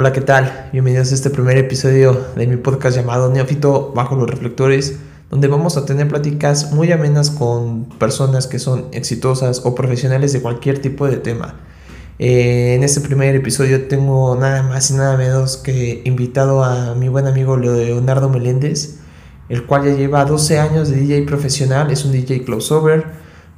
Hola, ¿qué tal? Bienvenidos a este primer episodio de mi podcast llamado Neófito Bajo los Reflectores, donde vamos a tener pláticas muy amenas con personas que son exitosas o profesionales de cualquier tipo de tema. Eh, en este primer episodio tengo nada más y nada menos que invitado a mi buen amigo Leonardo Meléndez, el cual ya lleva 12 años de DJ profesional, es un DJ crossover,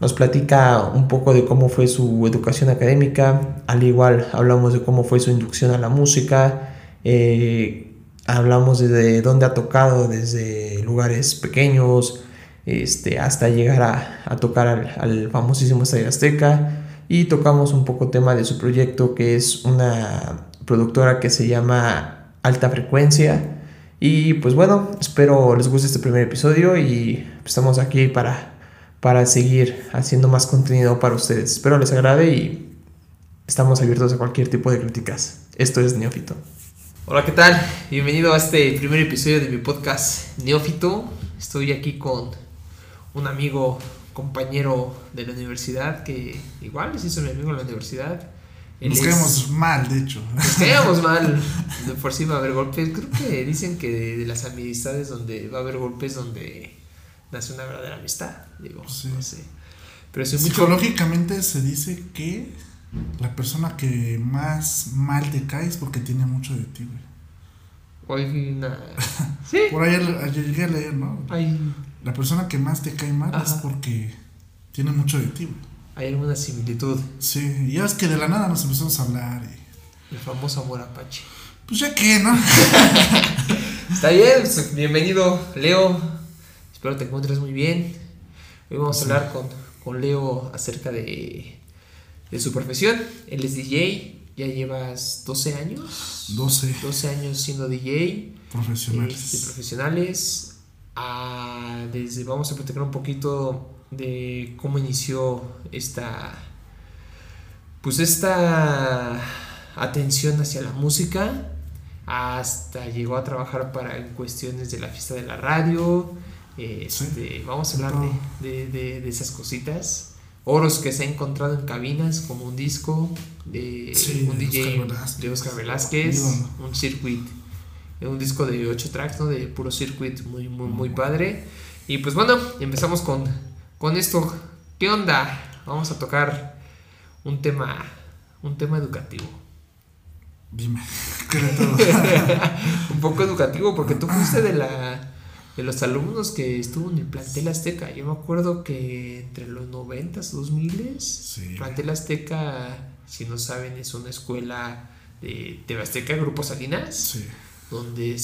nos platica un poco de cómo fue su educación académica, al igual hablamos de cómo fue su inducción a la música, eh, hablamos de dónde ha tocado, desde lugares pequeños este, hasta llegar a, a tocar al, al famosísimo Estadio Azteca y tocamos un poco tema de su proyecto que es una productora que se llama Alta Frecuencia. Y pues bueno, espero les guste este primer episodio y estamos aquí para, para seguir haciendo más contenido para ustedes. Espero les agrade y estamos abiertos a cualquier tipo de críticas. Esto es Neófito. Hola, ¿qué tal? Bienvenido a este primer episodio de mi podcast Neófito. Estoy aquí con un amigo compañero de la universidad que igual se hizo mi amigo en la universidad. Él nos quedamos mal, de hecho. Nos quedamos mal. De por sí va a haber golpes. Creo que dicen que de, de, las amistades donde va a haber golpes donde nace una verdadera amistad. Digo, sí. no sé. Pero si Psicológicamente mucho... se dice que la persona que más mal te cae es porque tiene mucho de ti, güey. Hoy nada. ¿Sí? Por ahí ayer llegué a leer, ¿no? Ay la persona que más te cae mal es porque tiene mucho de ti. Hay alguna similitud. Sí, y ya es que de la nada nos empezamos a hablar. Y... El famoso amor apache. Pues ya que, ¿no? Está bien, pues, bienvenido, Leo. Espero te encuentres muy bien. Hoy vamos a hablar con, con Leo acerca de, de su profesión. Él es DJ, ya llevas 12 años. 12. 12 años siendo DJ. Profesionales. Este, profesionales a, desde, vamos a platicar un poquito de cómo inició esta, pues esta atención hacia la música, hasta llegó a trabajar para en cuestiones de la fiesta de la radio, este, vamos a hablar de, de, de, esas cositas. Oros que se ha encontrado en cabinas, como un disco de un DJ de Oscar Velázquez, un circuit un disco de 8 tracks, ¿no? De puro circuit, muy, muy, muy padre. Y pues bueno, empezamos con, con esto. ¿Qué onda? Vamos a tocar un tema, un tema educativo. Dime, un poco educativo, porque tú fuiste de la de los alumnos que estuvo en el plantel Azteca. Yo me acuerdo que entre los 90s, 2000 sí. plantel Azteca, si no saben, es una escuela de TV Azteca, Grupo Salinas. Sí donde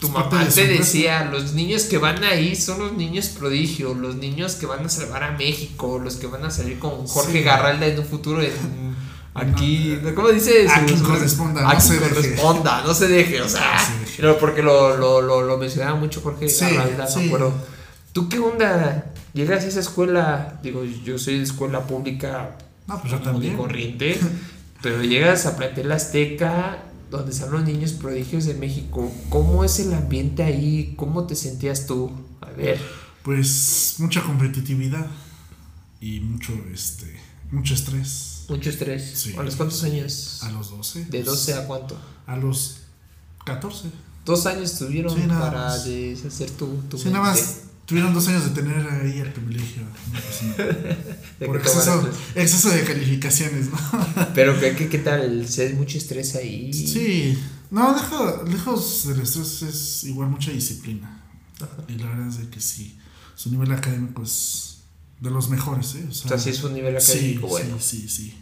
tu mamá te decía, los niños que van ahí son los niños prodigio, los niños que van a salvar a México, los que van a salir con Jorge sí. Garralda en un futuro en, aquí, no. ¿cómo dice? Aquí corresponda, aquí no se corresponda, deje. no se deje, o sea, porque lo, lo, lo, lo, mencionaba mucho Jorge sí, Garralda, sí. me acuerdo. ¿Tú qué onda? Llegas a esa escuela, digo, yo soy de escuela pública no, pues yo también. corriente, pero llegas a Plantel Azteca donde están los niños prodigios de México. ¿Cómo es el ambiente ahí? ¿Cómo te sentías tú? A ver. Pues mucha competitividad y mucho este mucho estrés. Mucho estrés. Sí. ¿A los cuántos años? A los 12. ¿De 12 a cuánto? A los 14. Dos años tuvieron sí, para deshacer tu, tu sí, mente. nada más tuvieron dos años de tener ahí el privilegio. ¿no? Por exceso, exceso, de calificaciones, ¿no? Pero ¿qué, qué, qué tal? ¿Se hay mucho estrés ahí? Sí. No, lejos, lejos del estrés es igual mucha disciplina. Ajá. Y la verdad es de que sí, su nivel académico es de los mejores, ¿eh? O sea, o sea sí es un nivel académico sí, bueno. Sí, sí, sí.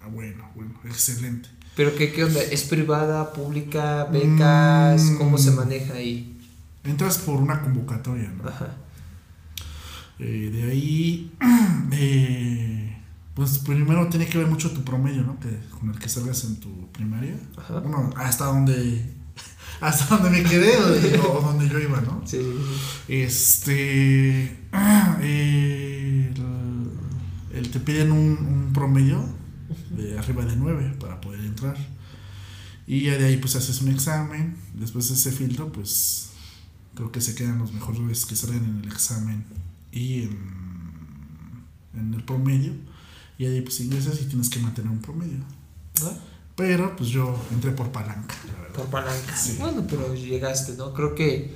Ah, bueno, bueno, excelente. ¿Pero qué, qué onda? ¿Es privada, pública, becas? Mm. ¿Cómo se maneja ahí? Entras por una convocatoria, ¿no? Ajá. Eh, de ahí, eh, pues primero tiene que ver mucho tu promedio, ¿no? Que, con el que salgas en tu primaria. Ajá. Bueno, hasta donde, hasta donde me quedé o, donde yo iba, ¿no? Sí. Este, eh, el, el, te piden un, un, promedio de arriba de 9 para poder entrar. Y ya de ahí pues haces un examen, después de ese filtro pues creo que se quedan los mejores que salen en el examen y en, en el promedio. Y ahí pues ingresas y tienes que mantener un promedio. ¿verdad? Pero pues yo entré por palanca, la Por palanca. Sí. Bueno, pero llegaste, ¿no? Creo que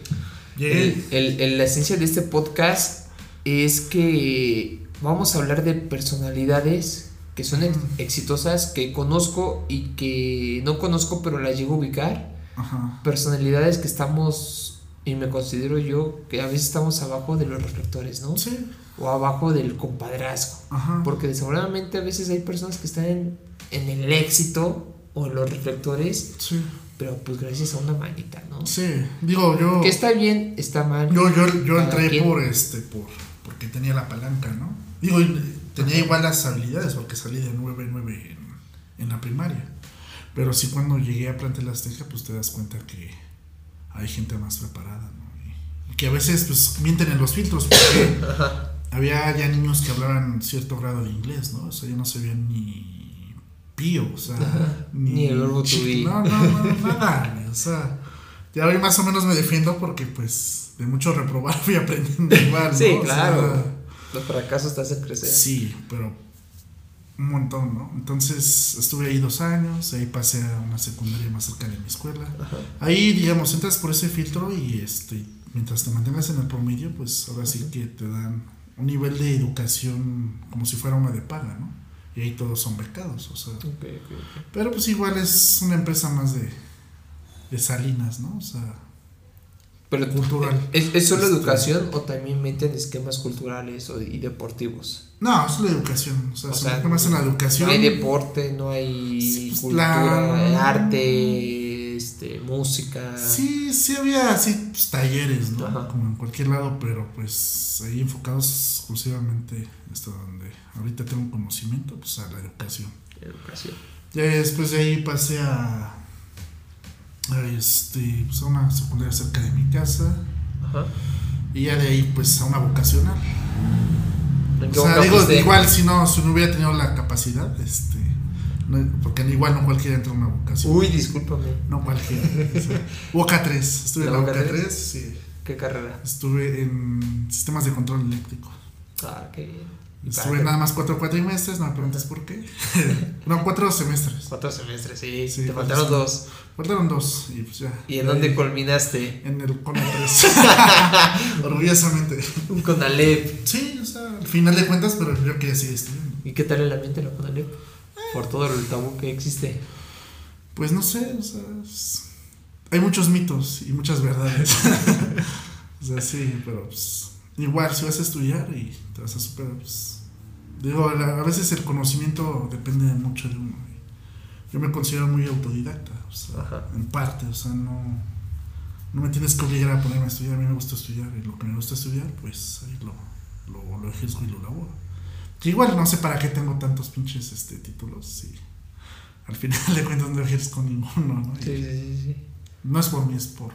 el, el- el- la esencia de este podcast es que vamos a hablar de personalidades que son ex- exitosas, que conozco y que no conozco, pero las llego a ubicar. Ajá. Personalidades que estamos, y me considero yo, que a veces estamos abajo de los reflectores, ¿no? Sí. O abajo del compadrazgo. Ajá. Porque desafortunadamente a veces hay personas que están en, en el éxito o en los reflectores, Sí. pero pues gracias a una manita, ¿no? Sí. Digo, yo. Que está bien, está mal. Yo, yo, yo entré quien. por este, por, porque tenía la palanca, ¿no? Digo, tenía igual las habilidades porque salí de 9-9 en, en la primaria. Pero sí cuando llegué a Plantel Azteca, pues te das cuenta que hay gente más preparada, ¿no? Y que a veces pues mienten en los filtros porque había ya niños que hablaban cierto grado de inglés, ¿no? O sea, yo no sabía ni pío, o sea. Ni el verbo to be. No, no, no, nada, o sea, ya hoy más o menos me defiendo porque pues de mucho reprobar fui aprendiendo igual, ¿no? Sí, O sea, claro. Los fracasos te hacen crecer. sí, pero un montón, ¿no? Entonces estuve ahí dos años, ahí pasé a una secundaria más cerca de mi escuela. Ajá. Ahí, digamos, entras por ese filtro y este, mientras te mantengas en el promedio, pues ahora sí que te dan un nivel de educación como si fuera una de paga, ¿no? Y ahí todos son becados, o sea. Pero pues igual es una empresa más de, de salinas, ¿no? O sea, Pero Cultural. ¿es, es solo Este- educación o también meten esquemas culturales o, y deportivos? no, es la educación, o sea, O se sea, más en la educación. No hay deporte, no hay Sí, pues, cultura, la- arte, este, música. Sí, sí había así pues, talleres, ¿no? Ajá. Como en cualquier lado, pero pues ahí enfocados exclusivamente hasta donde ahorita tengo conocimiento, pues a la educación. Educación. Ya después de ahí pasé a, a este, pues a una secundaria cerca de mi casa Ajá. y ya de ahí pues a una vocacional. ¿En O sea, digo, igual si no, si no hubiera tenido la capacidad, este, porque igual no cualquiera entra a una vocación. Uy, discúlpame. No cualquiera. o sea, Boca 3, estuve en ¿La Boca Boca 3? 3, sí. ¿Qué carrera? Estuve en sistemas de control eléctrico. Ah, qué bien. ¿Y para Estuve nada más cuatro cuatrimestres, no me preguntes por qué. no, cuatro semestres. Cuatro semestres, sí. Sí, Te faltaron semestres. dos. Faltaron dos y pues ya. ¿Y en De dónde ahí, culminaste? En el CONA 3. Orgullosamente. Un Conalep. Sí, o sea, al final de cuentas, pero yo quería seguir estudiando. ¿Y qué tal el ambiente de la Conalep? Por todo el tabú que existe. Pues no sé, o sea, es- hay muchos mitos y muchas verdades. o sea, sí, pero pues igual si vas a estudiar y te vas a superar, pues digo, a veces el conocimiento depende mucho de uno. Yo me considero muy autodidacta, o sea, Ajá. en parte, o sea, no, no me tienes que obligar a ponerme a estudiar, a mí me gusta estudiar y lo que me gusta estudiar, pues ahí lo, lo, lo ejerzo y lo laboro. Que igual no sé para qué tengo tantos pinches este, títulos y al final de cuentas no ejerzo ninguno, ¿no? Y Sí, sí, sí. sí. No es por mí, es por...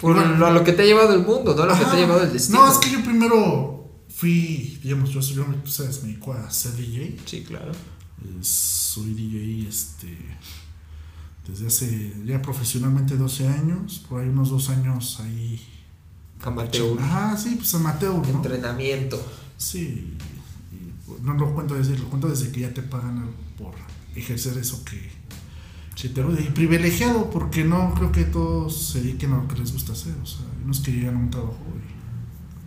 Por Igual- lo, que te ha llevado el mundo, ¿no? Lo que te ha llevado el destino. No, es que yo primero fui, digamos, yo, yo tú sabes, me dedico a ser DJ. Sí, claro. Eh, soy DJ este, desde hace ya profesionalmente 12 años, por ahí unos dos años ahí. Amateur. Ajá, sí, pues amateur, ¿no? Entrenamiento. Sí, no lo cuento desde, lo cuento desde que ya te pagan por ejercer eso que, que te. Y privilegiado, porque no creo que todos se dediquen a lo que les gusta hacer. O sea, hay unos que llegan a un trabajo y.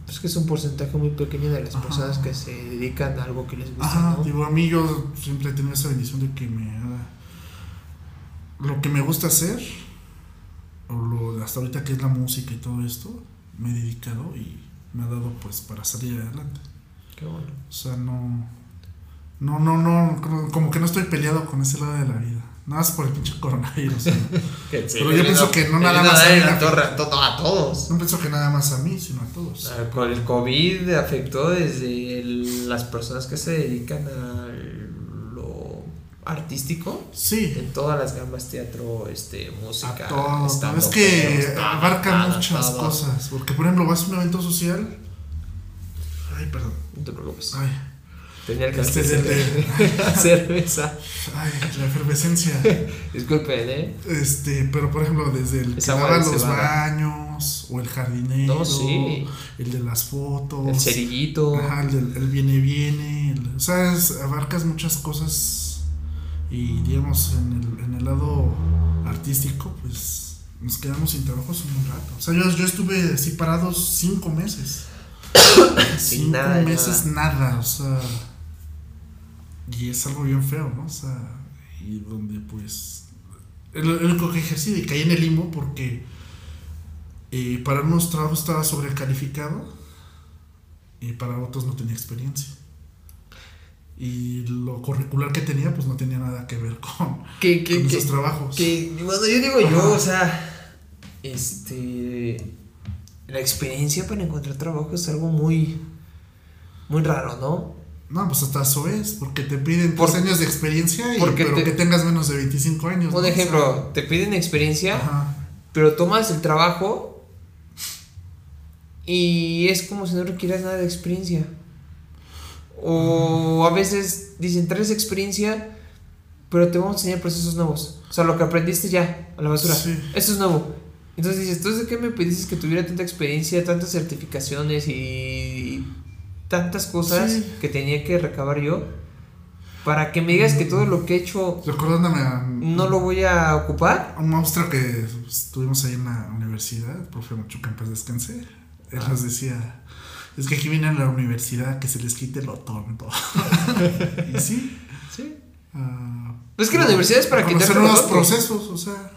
Es que es un porcentaje muy pequeño de las Ajá. personas que se dedican a algo que les gusta, Ajá, ¿no? digo, a mí yo siempre he tenido esa bendición de que me haga lo que me gusta hacer, o lo hasta ahorita que es la música y todo esto, me he dedicado y me ha dado pues para salir adelante. Qué bueno. O sea, no. No, no, no. Como, que no estoy peleado con ese lado de la vida. Nada más por el pinche coronavirus. ¿no? Pero yo pienso que no nada más a mí, a, la- torre, a to- a todos. No pienso que nada más a mí, sino a todos. Con el COVID afectó desde el- las personas que se dedican a lo artístico Sí. en todas las gamas teatro, este, música, A todo. Es que abarca muchas todo. cosas. Porque, por ejemplo, vas a un evento social. Ay, perdón. No te preocupes. Ay, Tenía que Este hacer es el cerveza. ay, la efervescencia. Disculpen, ¿eh? Este, pero por ejemplo, desde el que Esa agua lava los baños, o el jardinero, No, sí. el de las fotos, El cerillito. Ajá, el, del- el viene viene, el- o sea, es- abarcas muchas cosas y digamos en el, en el lado artístico, pues nos quedamos sin trabajo hace un rato. O sea, yo, yo estuve así parado cinco meses. Sin cinco nada de meses nada. o sea. Y es algo bien feo, ¿no? O sea, y donde pues. El, único que ejercí y caí en el limbo porque eh, para unos trabajos estaba sobrecalificado y para otros no tenía experiencia. Y lo curricular que tenía, pues no tenía nada que ver con, Que, que, con esos trabajos. que, bueno, yo digo yo, o sea, este, la experiencia para encontrar trabajo es algo muy, muy raro, ¿no? No, pues hasta eso es, porque te piden Por- tres años de experiencia, y, porque pero te- que tengas menos de 25 años. Un ¿no? O ejemplo, te piden experiencia, ajá. pero tomas el trabajo y es como si no requieras nada de experiencia. O a veces dicen, traes experiencia, pero te vamos a enseñar procesos nuevos. O sea, lo que aprendiste ya, a la basura. Sí. Eso es nuevo. Entonces dices, ¿tú de qué me pediste que tuviera tanta experiencia, tantas certificaciones y tantas cosas Sí. que tenía que recabar yo? Para que me digas que todo lo que he hecho Recordándome a, no lo voy a ocupar. a un monstruo que estuvimos ahí en la universidad, el profe Machuca en paz descanse. Él Ah. nos decía: Es que aquí vienen a la universidad que se les quite lo tonto. y sí. Sí. ah, Pues que la universidad es para a quitarte conocer lo nuevos tonto. procesos, o sea,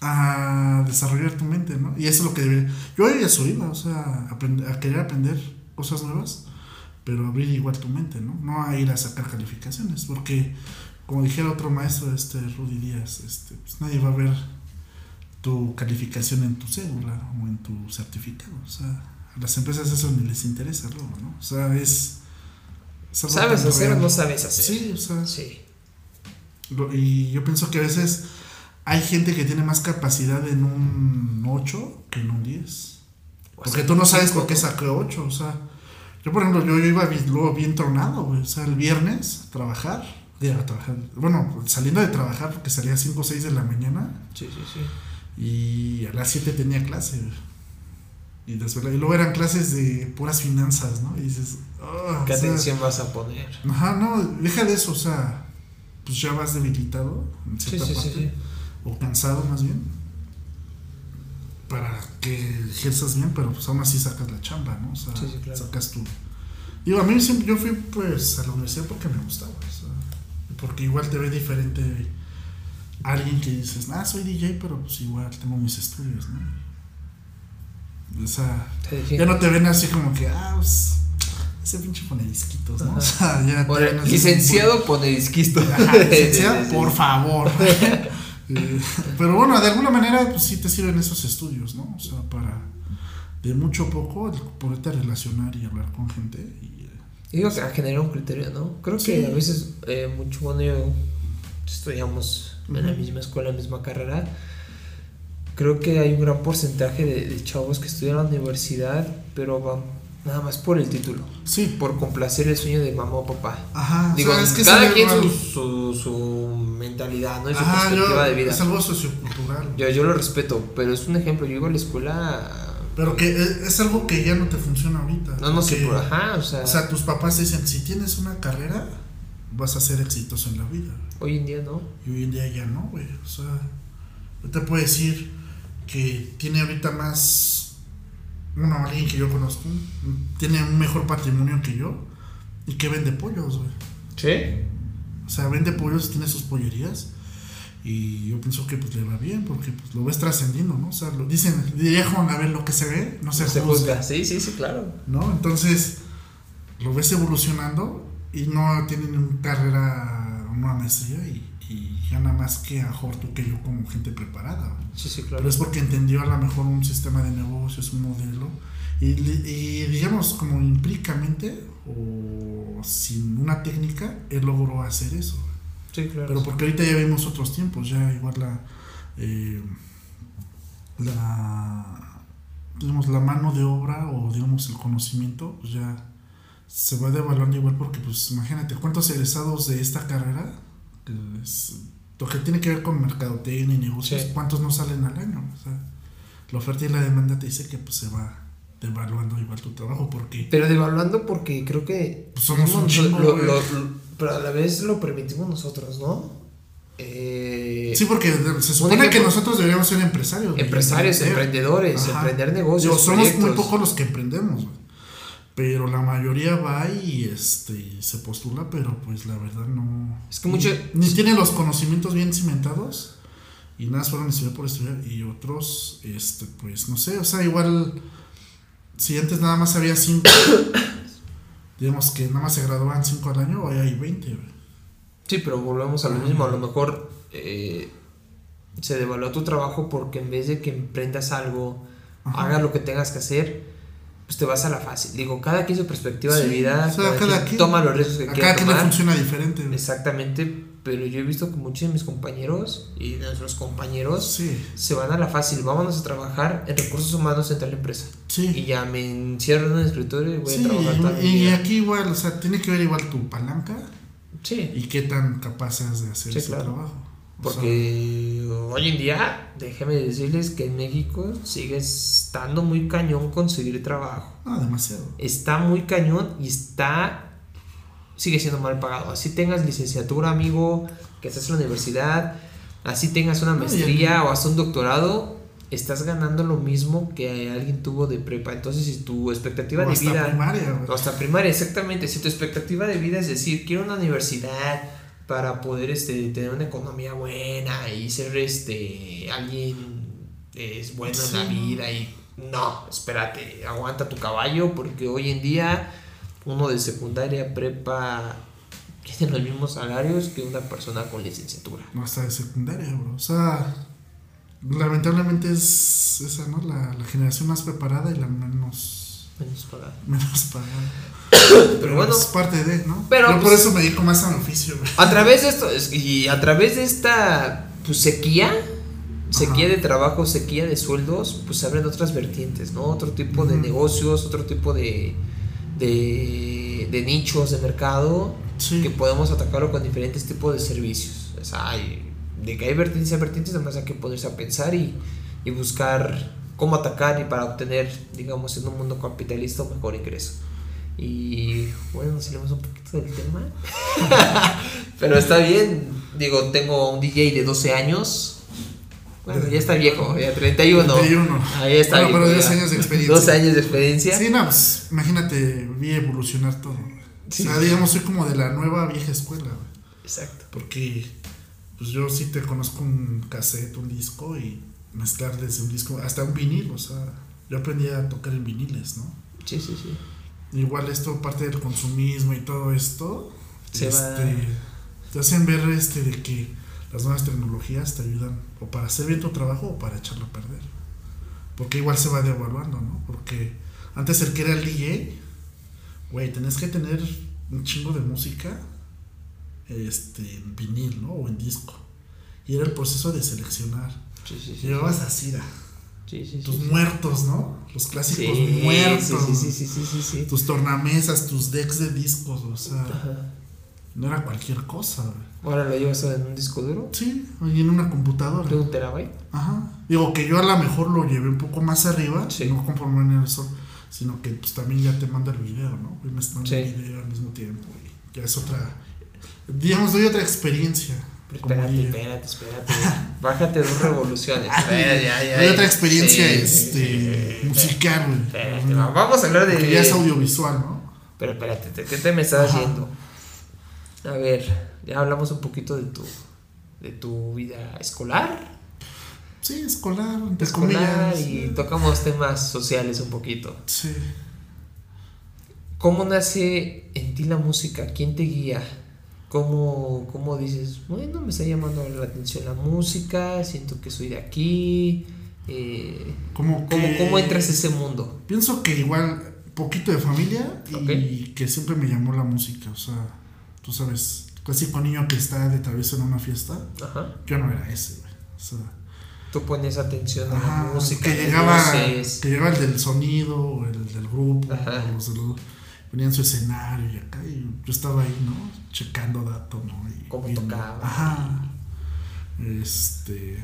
a desarrollar tu mente, ¿no? Y eso es lo que debería. Yo ya soy, ¿no? o sea, a querer aprender cosas nuevas, pero abrir igual tu mente, ¿no? No a ir a sacar calificaciones, porque, como dijera otro maestro, este Rudy Díaz, este, pues nadie va a ver tu calificación en tu cédula o en tu certificado, o sea, a las empresas eso ni les interesa luego, ¿no? O sea, es. es ¿Sabes hacer o no sabes hacer? Sí, o sea, Sí. lo- Y yo pienso que a veces hay gente que tiene más capacidad en un 8 que en un 10. O Porque tú no sabes por qué saqué 8. O sea, yo por ejemplo, yo, yo iba bien, luego bien tronado, güey. O sea, el viernes a trabajar. digo, a trabajar. Bueno, saliendo de trabajar porque salía a 5 o 6 de la mañana Sí, sí, sí. y a las 7 tenía clase. Y, desvelado. y luego eran clases de puras finanzas, ¿no? Y dices, "Ah", ¿Qué o sea, atención vas a poner? Ajá, no, deja de eso, o sea, pues ya vas debilitado en Sí, cierta sí, sí, parte, sí. O cansado más bien, para que ejerzas bien, pero pues aún así sacas la chamba, ¿no? O sea, Sí, sí, claro. sacas tu... Digo, a mí siempre, yo fui pues a la universidad porque me gustaba, o sea, porque igual te ve diferente alguien que dices, ah, soy DJ, pero pues igual tengo mis estudios, ¿no? O sea, ya no te ven así como que, ah, pues, ese pinche pone disquitos, ¿no? Ajá. O sea, ya licenciado pone Ajá, licenciado, por favor. Eh, Pero bueno, de alguna manera, pues sí te sirven esos estudios, ¿no? O sea, para de mucho a poco poderte relacionar y hablar con gente. Y, eh, Digo que a generar un criterio, ¿no? Creo que a veces eh, mucho cuando yo estudiamos en la misma escuela, en la misma carrera, creo que hay un gran porcentaje de, de chavos que estudian en la universidad, pero van nada más por el título, sí, por complacer el sueño de mamá o papá. ajá. Digo, o sea, es que cada quien su, su, su mentalidad, ¿no? Y su Ajá, perspectiva yo- de vida. Es algo sociocultural. Yo, yo lo respeto, pero es un ejemplo. Yo iba a la escuela. Pero que es, algo que ya no te funciona ahorita. No, no sé, por ajá, o sea, O sea, tus papás dicen, si tienes una carrera, vas a ser exitoso en la vida. hoy en día no. Y hoy en día ya no, güey. O sea, yo te puedo decir que tiene ahorita más. Bueno, alguien que yo conozco, tiene un mejor patrimonio que yo y que vende pollos, güey. ¿Sí? O sea, vende pollos, tiene sus pollerías y yo pienso que pues le va bien porque pues lo ves trascendiendo, ¿no? O sea, lo dicen, diría Juan Gabriel, lo que se ve, no se, Se juzga. Sí, sí, sí, claro. ¿no? Entonces, lo ves evolucionando y no tienen una carrera, una maestría y, gana más que a tú que yo como gente preparada. Sí, sí, claro. Pero es porque entendió a lo mejor un sistema de negocios, un modelo y, digamos como empíricamente o sin una técnica, él logró hacer eso. Sí, claro. Pero porque ahorita ya vimos otros tiempos, ya igual la, eh, la, digamos, la mano de obra o digamos el conocimiento, pues ya se va devaluando igual porque pues imagínate cuántos egresados de esta carrera, que es- lo que tiene que ver con mercadotecnia y negocios, Sí. cuántos no salen al año, o sea, la oferta y la demanda te dice que pues se va devaluando igual tu trabajo porque Pero devaluando porque creo que Pues somos un chingo, lo- güey. lo- lo- pero a la vez lo permitimos nosotros, ¿no? Eh, Sí, porque se supone que nosotros deberíamos ser empresarios. empresarios, emprendedores, Ajá. emprender negocios. Somos muy pocos los que emprendemos, güey. Pero la mayoría va y este, se postula, pero pues la verdad no. Es que mucho- Ni, ni tienen los conocimientos bien cimentados. Y nada, fueron a estudiar por estudiar. Y otros, este, pues no sé, o sea, igual. Si antes nada más había cinco. digamos que nada más se graduaban cinco al año, hoy hay 20, güey. Sí, pero volvemos a lo mismo. A lo mejor eh, se devaluó tu trabajo porque en vez de que emprendas algo, Ajá. hagas lo que tengas que hacer, pues te vas a la fácil. Digo, cada quien su perspectiva de Sí, vida, o sea, cada, cada quien quien- toma los riesgos que A quiera cada quien le tomar. funciona diferente, güey. Exactamente, pero yo he visto que muchos de mis compañeros y de nuestros compañeros Sí, se van a la fácil. Vámonos a trabajar en recursos humanos en tal empresa. sí. Y ya me encierro en un escritorio y voy a trabajar y, y vida. aquí igual, o sea, tiene que ver igual tu palanca Sí, y qué tan capaz seas de hacer ese claro. trabajo. O porque hoy en día, déjeme decirles que en México sigue estando muy cañón conseguir trabajo. no, demasiado. Está muy cañón y está. sigue siendo mal pagado. Así tengas licenciatura, amigo, que estás en la universidad, así tengas una y maestría o hasta un doctorado, estás ganando lo mismo que alguien tuvo de prepa. Entonces, si tu expectativa O de hasta vida. primaria. O hasta primaria, exactamente. Si tu expectativa de vida es decir, quiero una universidad para poder este, tener una economía buena y ser este alguien es bueno en la vida y no, espérate, aguanta tu caballo porque hoy en día uno de secundaria, prepa tiene los mismos salarios que una persona con licenciatura. No hasta de secundaria, bro. O sea, lamentablemente es esa, ¿no? La, la generación más preparada y la menos, Menos pagado. menos pagada. Pero bueno, es parte de, ¿no? pero, Yo por pues- eso me dedico más a mi oficio, güey. A través de esto, es- y a través de esta pues, sequía, sequía Ajá. de trabajo, sequía de sueldos, pues se abren otras vertientes, ¿no? Otro tipo de negocios, otro tipo de, de, de nichos de mercado Sí. que podemos atacarlo con diferentes tipos de servicios. O sea, hay, de que hay vertientes a vertientes, además hay que ponerse a pensar y, y buscar cómo atacar y para obtener, digamos, en un mundo capitalista un mejor ingreso. Y bueno, nos salimos un poquito del tema. Pero está bien. Digo, tengo un DJ de 12 años. Bueno, ya está viejo, ya 31. 31. Ahí está Bueno, pero viejo, 10 ya. años de experiencia. 12 años de experiencia. Sí, no, pues imagínate, vi evolucionar todo. Sí. O sea, digamos, soy como de la nueva vieja escuela, güey. Exacto. Porque pues yo sí te conozco un cassette, un disco y mezclar desde un disco hasta un vinil, o sea, yo aprendí a tocar en viniles, ¿no? Sí, sí, sí. Igual esto, parte del consumismo y todo esto, Se va- este, te hacen ver este de que las nuevas tecnologías te ayudan o para hacer bien tu trabajo o para echarlo a perder. Porque igual se va devaluando, ¿no? Porque antes el que era el DJ, güey, tenés que tener un chingo de música este, en vinil, ¿no? O en disco. Y era el proceso de seleccionar. Sí, sí, sí. Llevabas así, Sí, sí, sí. tus sí. muertos, ¿no? Los clásicos muertos. Sí, sí, sí. Tus tornamesas, tus decks de discos, o sea, Ajá. no era cualquier cosa, güey. Ahora lo llevas en un disco duro. Sí, en una computadora. De un terabyte. Ajá. Digo que yo a lo mejor lo llevé un poco más arriba, no conforme en eso, sino que pues también ya te manda el video, ¿no? Y me Sí. el video al mismo tiempo. Y ya es otra, digamos, doy otra experiencia. Espérate, espérate, espérate. Bájate dos revoluciones. Ya, ya, ya. otra experiencia Sí, este, sí, musical. Espérate, va- vamos a hablar de. Porque ya es audiovisual, ¿no? Pero espérate, ¿de ¿qué te me estás Ajá. haciendo? A ver, ya hablamos un poquito de tu, de tu vida escolar. Sí, escolar, entre Escolar comillas. y tocamos temas sociales un poquito. Sí. ¿Cómo nace en ti la música? ¿Quién te guía? ¿Cómo, ¿Cómo dices, bueno, me está llamando la atención la música, siento que soy de aquí? Eh, ¿cómo, que- ¿Cómo entras a ese mundo? Pienso que igual poquito de familia y que siempre me llamó la música, o sea, tú sabes, clásico niño que está de travieso en una fiesta, Ajá. yo no era ese, güey. O sea, Tú pones atención a la música, que llegaba, que llegaba el del sonido, el del grupo, Ajá. o los en su escenario y acá, y yo estaba ahí, ¿no? Checando datos, ¿no? Y Cómo viendo. tocaba. Ajá. Este,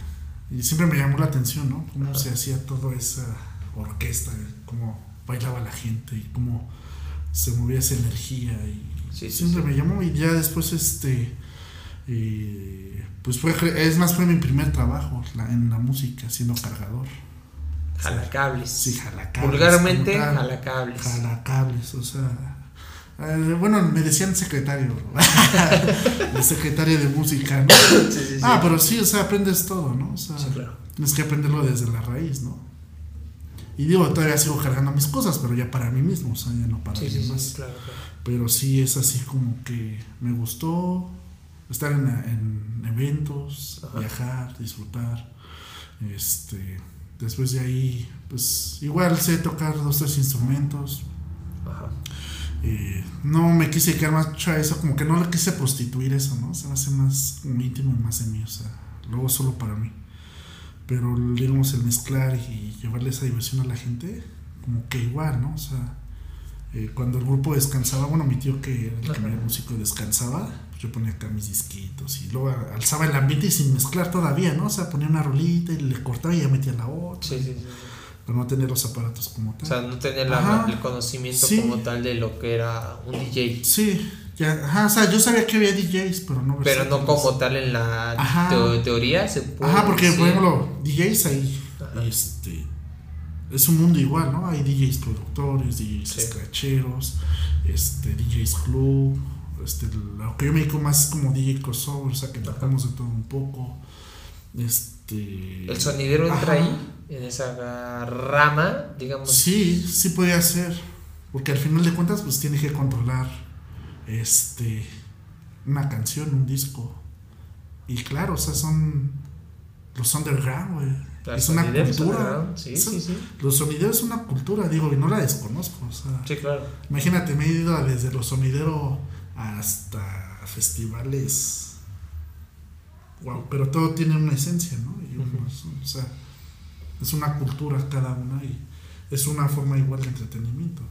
y siempre me llamó la atención, ¿no? Cómo Ajá. se hacía toda esa orquesta, cómo bailaba la gente y cómo se movía esa energía y Sí, sí, siempre sí. me llamó y ya después este Y pues fue, es más, fue mi primer trabajo en la música, siendo cargador. Jalacables. Sí, jalacables. Vulgarmente, jalacables. Jalacables, o sea. Eh, bueno, me decían secretario, el secretario de música, ¿no? Sí, sí, ah, pero sí, o sea, aprendes todo, ¿no? O sea, tienes que aprenderlo desde la raíz, ¿no? Y digo, todavía sigo cargando mis cosas, pero ya para mí mismo, o sea, ya no para alguien más. Claro, Pero sí es así como que me gustó estar en, en eventos, viajar, disfrutar. Este, después de ahí, pues igual sé tocar dos, tres instrumentos. Ajá. Eh, no me quise quedar más a eso, como que no le quise prostituir eso, ¿no? Se me hace más íntimo y más de mí, o sea, luego solo para mí. Pero digamos el mezclar y llevarle esa diversión a la gente, como que igual, ¿no? O sea, eh, cuando el grupo descansaba, bueno, mi tío que era el primer músico descansaba, yo ponía acá mis disquitos y luego alzaba el ambiente y sin mezclar todavía, ¿no? O sea, ponía una rolita y le cortaba y ya metía la otra. Sí, sí, sí pero no tener los aparatos como tal. O sea, no tener el conocimiento como tal de lo que era un DJ. Sí, ya, ajá, o sea, yo sabía que había DJs, pero no. Pero no como tal en la teoría se puede. Ajá, porque por ejemplo, DJs ahí, este, es un mundo igual, ¿no? Hay DJs productores, DJs sí. scratcheros, este, DJs club, este, lo que yo me dedico más es como DJ crossover, o sea, que tratamos de todo un poco. Este. ¿El sonidero entra ahí? En esa rama, digamos. Sí, sí podía ser. Porque al final de cuentas, pues tiene que controlar este una canción, un disco. Y claro, o sea, son los underground, güey. Es una cultura. Sí, sí, sí. Los sonideros es una cultura, digo, y no la desconozco. O sea, sí, claro. Imagínate, me he ido desde los sonideros hasta festivales wow, pero todo tiene una esencia, ¿no? o sea, es una cultura cada una y es una forma igual de entretenimiento.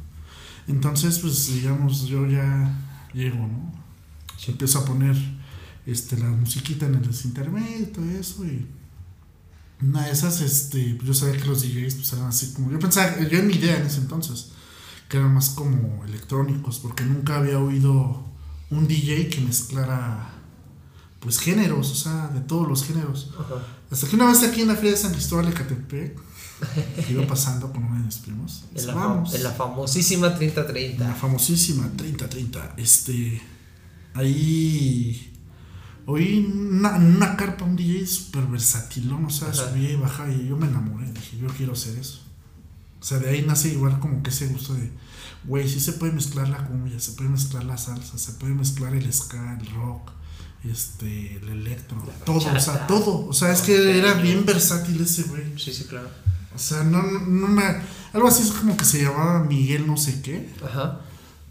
Entonces, pues digamos, yo ya llego, ¿no? Empiezo a poner este, la musiquita en el intermedio y todo eso y una de esas, este, yo sabía que los DJs pues eran así como, yo pensaba, yo en mi idea en ese entonces, que eran más como electrónicos, porque nunca había oído un DJ que mezclara pues géneros, o sea, de todos los géneros. Hasta que una vez aquí en la Feria de San Cristóbal de Catepec, iba pasando con uno de mis primos. En la, vamos. En la famosísima 3030. En la famosísima 3030. Este. Ahí. Oí una, una carpa un DJ súper versatilón, o sea, subía y bajaba y yo me enamoré. Dije, yo quiero hacer eso. O sea, de ahí nace igual como que ese gusto de, güey, sí se puede mezclar la cumbia, se puede mezclar la salsa, se puede mezclar el ska, el rock este, el electro, todo, o sea, todo. O sea, es que era bien versátil ese güey. Sí, sí, claro. O sea, no, no me. Algo así es como que se llamaba Miguel no sé qué. Ajá.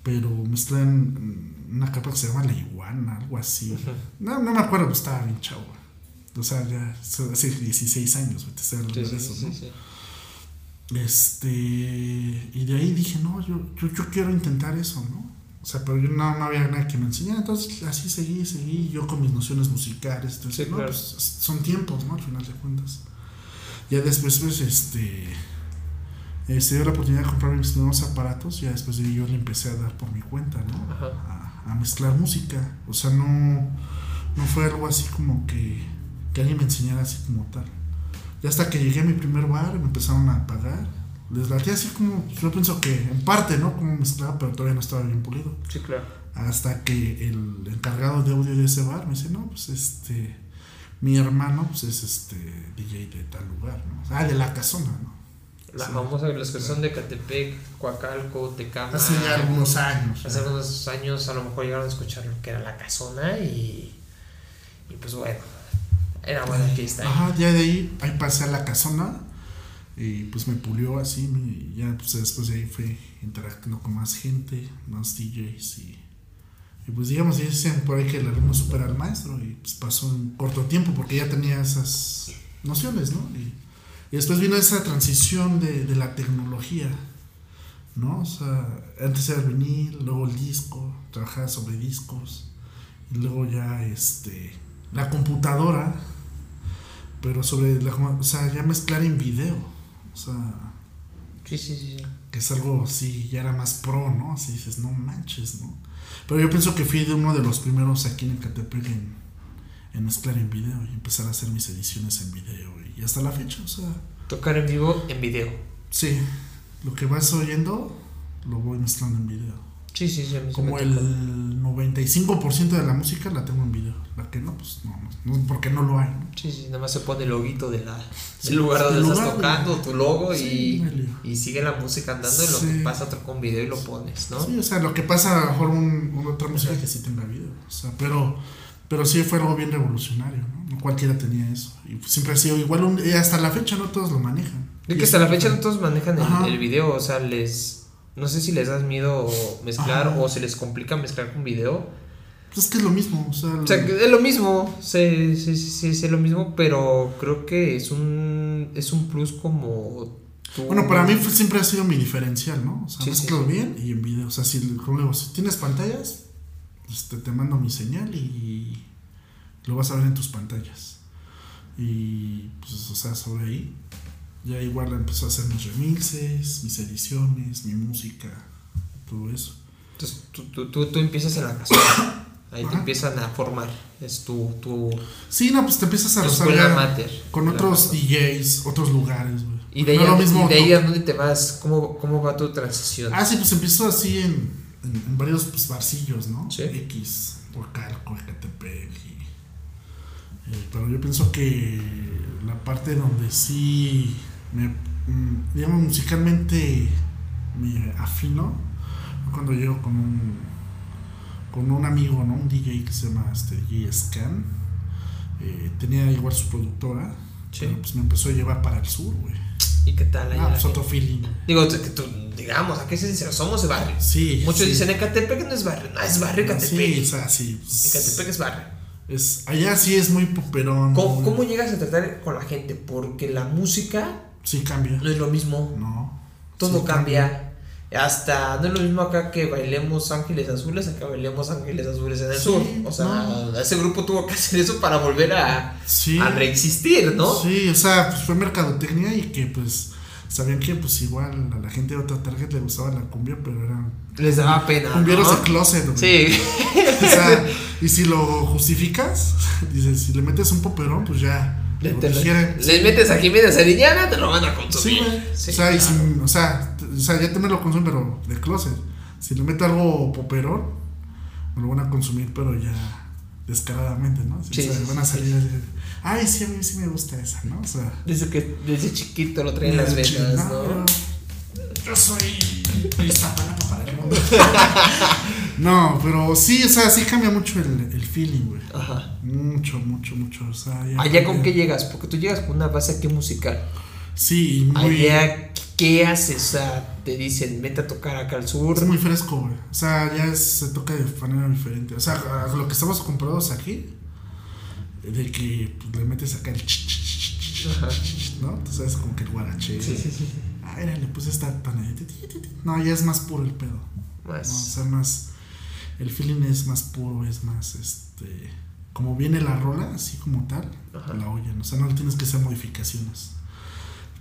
Pero mezclan una capa que se llama La Iguana, algo así. no, no me acuerdo, estaba bien chavo. O sea, ya hace 16 años, te de eso, ¿no? Este. Y de ahí dije, no, yo, yo, yo quiero intentar eso, ¿no? O sea, pero yo no, había nada que me enseñara, entonces así seguí, seguí, yo con mis nociones musicales, entonces, pues, son tiempos, ¿no? Al final de cuentas. Ya después, pues, este, eh, se dio la oportunidad de comprar mis nuevos aparatos, ya después de yo le empecé a dar por mi cuenta, ¿no? A, a, mezclar música, o sea, no, no fue algo así como que, que alguien me enseñara así como tal. Ya hasta que llegué a mi primer bar, me empezaron a pagar les latía así como, yo pienso que en parte, ¿no? Como mezclaba, pero todavía no estaba bien pulido. Sí, claro. Hasta que el encargado de audio de ese bar me dice, no, pues este, mi hermano, pues es este DJ de tal lugar, ¿no? Ah, de la casona, ¿no? La famosa, los que son de Catepec, Coacalco, Tecama. Hace ya algunos años. Hace algunos años a lo mejor llegaron a escuchar lo que era la casona y, y pues bueno, era buena fiesta. Ajá, ya de ahí, ahí pasé a la casona y pues me pulió así, y ya pues después de ahí fue interactuando con más gente, más DJs y, y pues digamos, dicen por ahí que el alumno supera al maestro y pues pasó en corto tiempo porque ya tenía esas nociones, ¿no? Y, después vino esa transición de, de, la tecnología, ¿no? O sea, antes era el vinil, luego el disco, trabajaba sobre discos, y luego ya este, la computadora, pero sobre la, o sea, ya mezclar en video. O sea. Sí, sí, sí. Que es algo así, ya era más pro, ¿no? Así dices, no manches, ¿no? Pero yo pienso que fui de uno de los primeros aquí en Ecatepec en, en mezclar en video y empezar a hacer mis ediciones en video y hasta la fecha, o sea, Tocar en vivo en video. sí, lo que vas oyendo lo voy mezclando en video. Sí, sí, sí. Como el tocó. 95% de la música la tengo en video, la que no, pues no, no, porque no lo hay, ¿no? Sí, sí, nada más se pone el loguito de la, Sí, del lugar donde estás tocando, tu logo Sí, y, y sigue la música andando y lo que pasa otro con video y lo pones, ¿no? Sí, o sea, lo que pasa a lo mejor un, una otra música que sí tenga video, o sea, pero, pero sí fue algo bien revolucionario, ¿no? No cualquiera tenía eso. Y pues siempre ha sido igual, un- hasta la fecha no todos lo manejan. Es Y que hasta la fecha no todos manejan Ajá. el, el video, o sea, les... No sé si les das miedo mezclar Ajá. o se les complica mezclar con video. Pues es que es lo mismo, o sea, O sea, es lo mismo, sí, sí, sí, es lo mismo, pero creo que es un, es un plus como... tú- Bueno, para mí siempre ha sido mi diferencial, ¿no? O sea, Sí, mezclo sí. bien y en video. O sea, si, digo, si tienes pantallas, este, te mando mi señal y lo vas a ver en tus pantallas. Y pues, o sea, sobre ahí, ya igual empezó a hacer mis remixes, mis ediciones, mi música, todo eso. Entonces tú, tú, tú, tú empiezas en la casa, ahí te empiezan a formar, es tu, tu, Sí, no, pues te empiezas a rozar con otros. DJs, otros lugares, güey. Y de ahí, No a, lo mismo y de ahí a dónde te vas, ¿Cómo, cómo va tu transición? Ah, sí, pues empezó así en, en, en varios pues, barcillos, ¿no? Sí. X, Huacalco, Ecatepec. Eh, pero yo pienso que la parte donde sí me, mm, digamos, musicalmente me afino cuando llego con un, con un amigo, ¿no? Un DJ que se llama este, G-Scan. Eh, tenía igual su productora. Sí. pero, pues me empezó a llevar para el sur, güey. ¿Y qué tal allá? Ah, pues otro feeling. Digo, que tú, digamos, aquí se dice, somos de barrio. Sí. Muchos sí. dicen Ecatepec no es barrio, no es barrio Ecatepec. Sí, o sea, sí. pues, Ecatepec es barrio. es, allá sí es muy poperón. ¿Cómo, muy- cómo llegas a tratar con la gente? Porque la música Sí, cambia. no es lo mismo, No. todo Sí, cambia. Hasta no es lo mismo acá que bailemos Ángeles Azules, acá bailemos Ángeles Azules en el Sí, sur. O sea, no. ese grupo tuvo que hacer eso para volver a, Sí. a reexistir, ¿no? Sí, o sea, pues fue mercadotecnia y que pues sabían que pues igual a la gente de otra target le gustaba la cumbia, pero eran Les daba pena. cumbieros ¿no? de closet. Sí. O sea, y si lo justificas, dices, si le metes un poperón, pues ya. Le- lo les metes a Jiménez Arillana, te lo van a Sí, consumir. güey. Sí, o, sea, y claro. sin- o, sea, t- o sea, ya te me lo consumen, pero de closet. Si le meto algo poperón, me lo van a consumir, pero ya descaradamente, ¿no? Sí, o sea, sí, van a sí, salir Ay, sí, a mí sí me gusta esa, ¿no? O sea, Desde que desde chiquito lo traen las venas, ¿no? Yo soy Iztapalapa para el mundo. no, pero sí, o sea, sí cambia mucho el, el feeling, güey. Ajá. Mucho, mucho, mucho. O sea, ya Allá con qué llegas, porque tú llegas con una base aquí musical. Sí, muy. Allá, ¿qué haces? O sea, te dicen, vete a tocar acá al sur. Es muy fresco, güey. O sea, ya es- se toca de manera diferente. O sea, a lo que estamos comprados aquí, de que pues, le metes acá el ch, ch, ch, ch, Ajá. ¿no? Tú sabes como que el guarache. Sí, sí, sí. Ah, era, le puse esta ti. No, ya es más puro el pedo. No, o sea, más. El feeling es más puro, es más este. Como viene la rola, así como tal, Ajá. la oyen. O sea, no tienes que hacer modificaciones.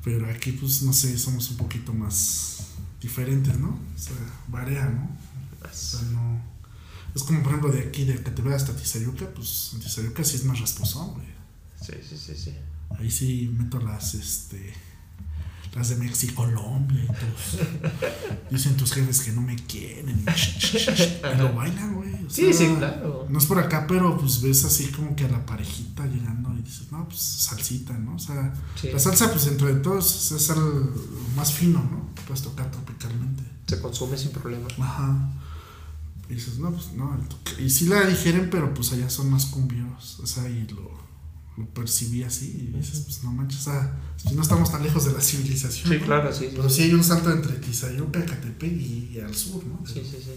Pero aquí, pues, no sé, somos un poquito más diferentes, ¿no? O sea, varía, ¿no? O sea, no. Es como, por ejemplo, de aquí, de que te veas hasta Tizayuca, pues Tizayuca sí es más rasposón, güey. Sí, sí, sí, sí. Ahí sí meto las, este. Las de México, Colombia y todos. Dicen tus jefes que no me quieren. Y, lo bailan, güey. o Sí, sea, sí, claro. No es por acá, pero pues ves así como que a la parejita llegando y dices, no, pues salsita, ¿no? O sea, Sí. la salsa, pues entre todos es el más fino, ¿no? Puedes tocar tropicalmente. Se consume sin problema. Ajá. Y dices, no, pues no. Y sí la digieren, pero pues allá son más cumbieros. O sea, y lo, lo percibí así. Y dices, pues no manches, o sea, si no estamos tan lejos de la civilización. Sí, ¿no? claro, sí. sí. Pero sí hay un salto entre Tizayuca, Catepec y, al sur, ¿no? Sí, sí, sí.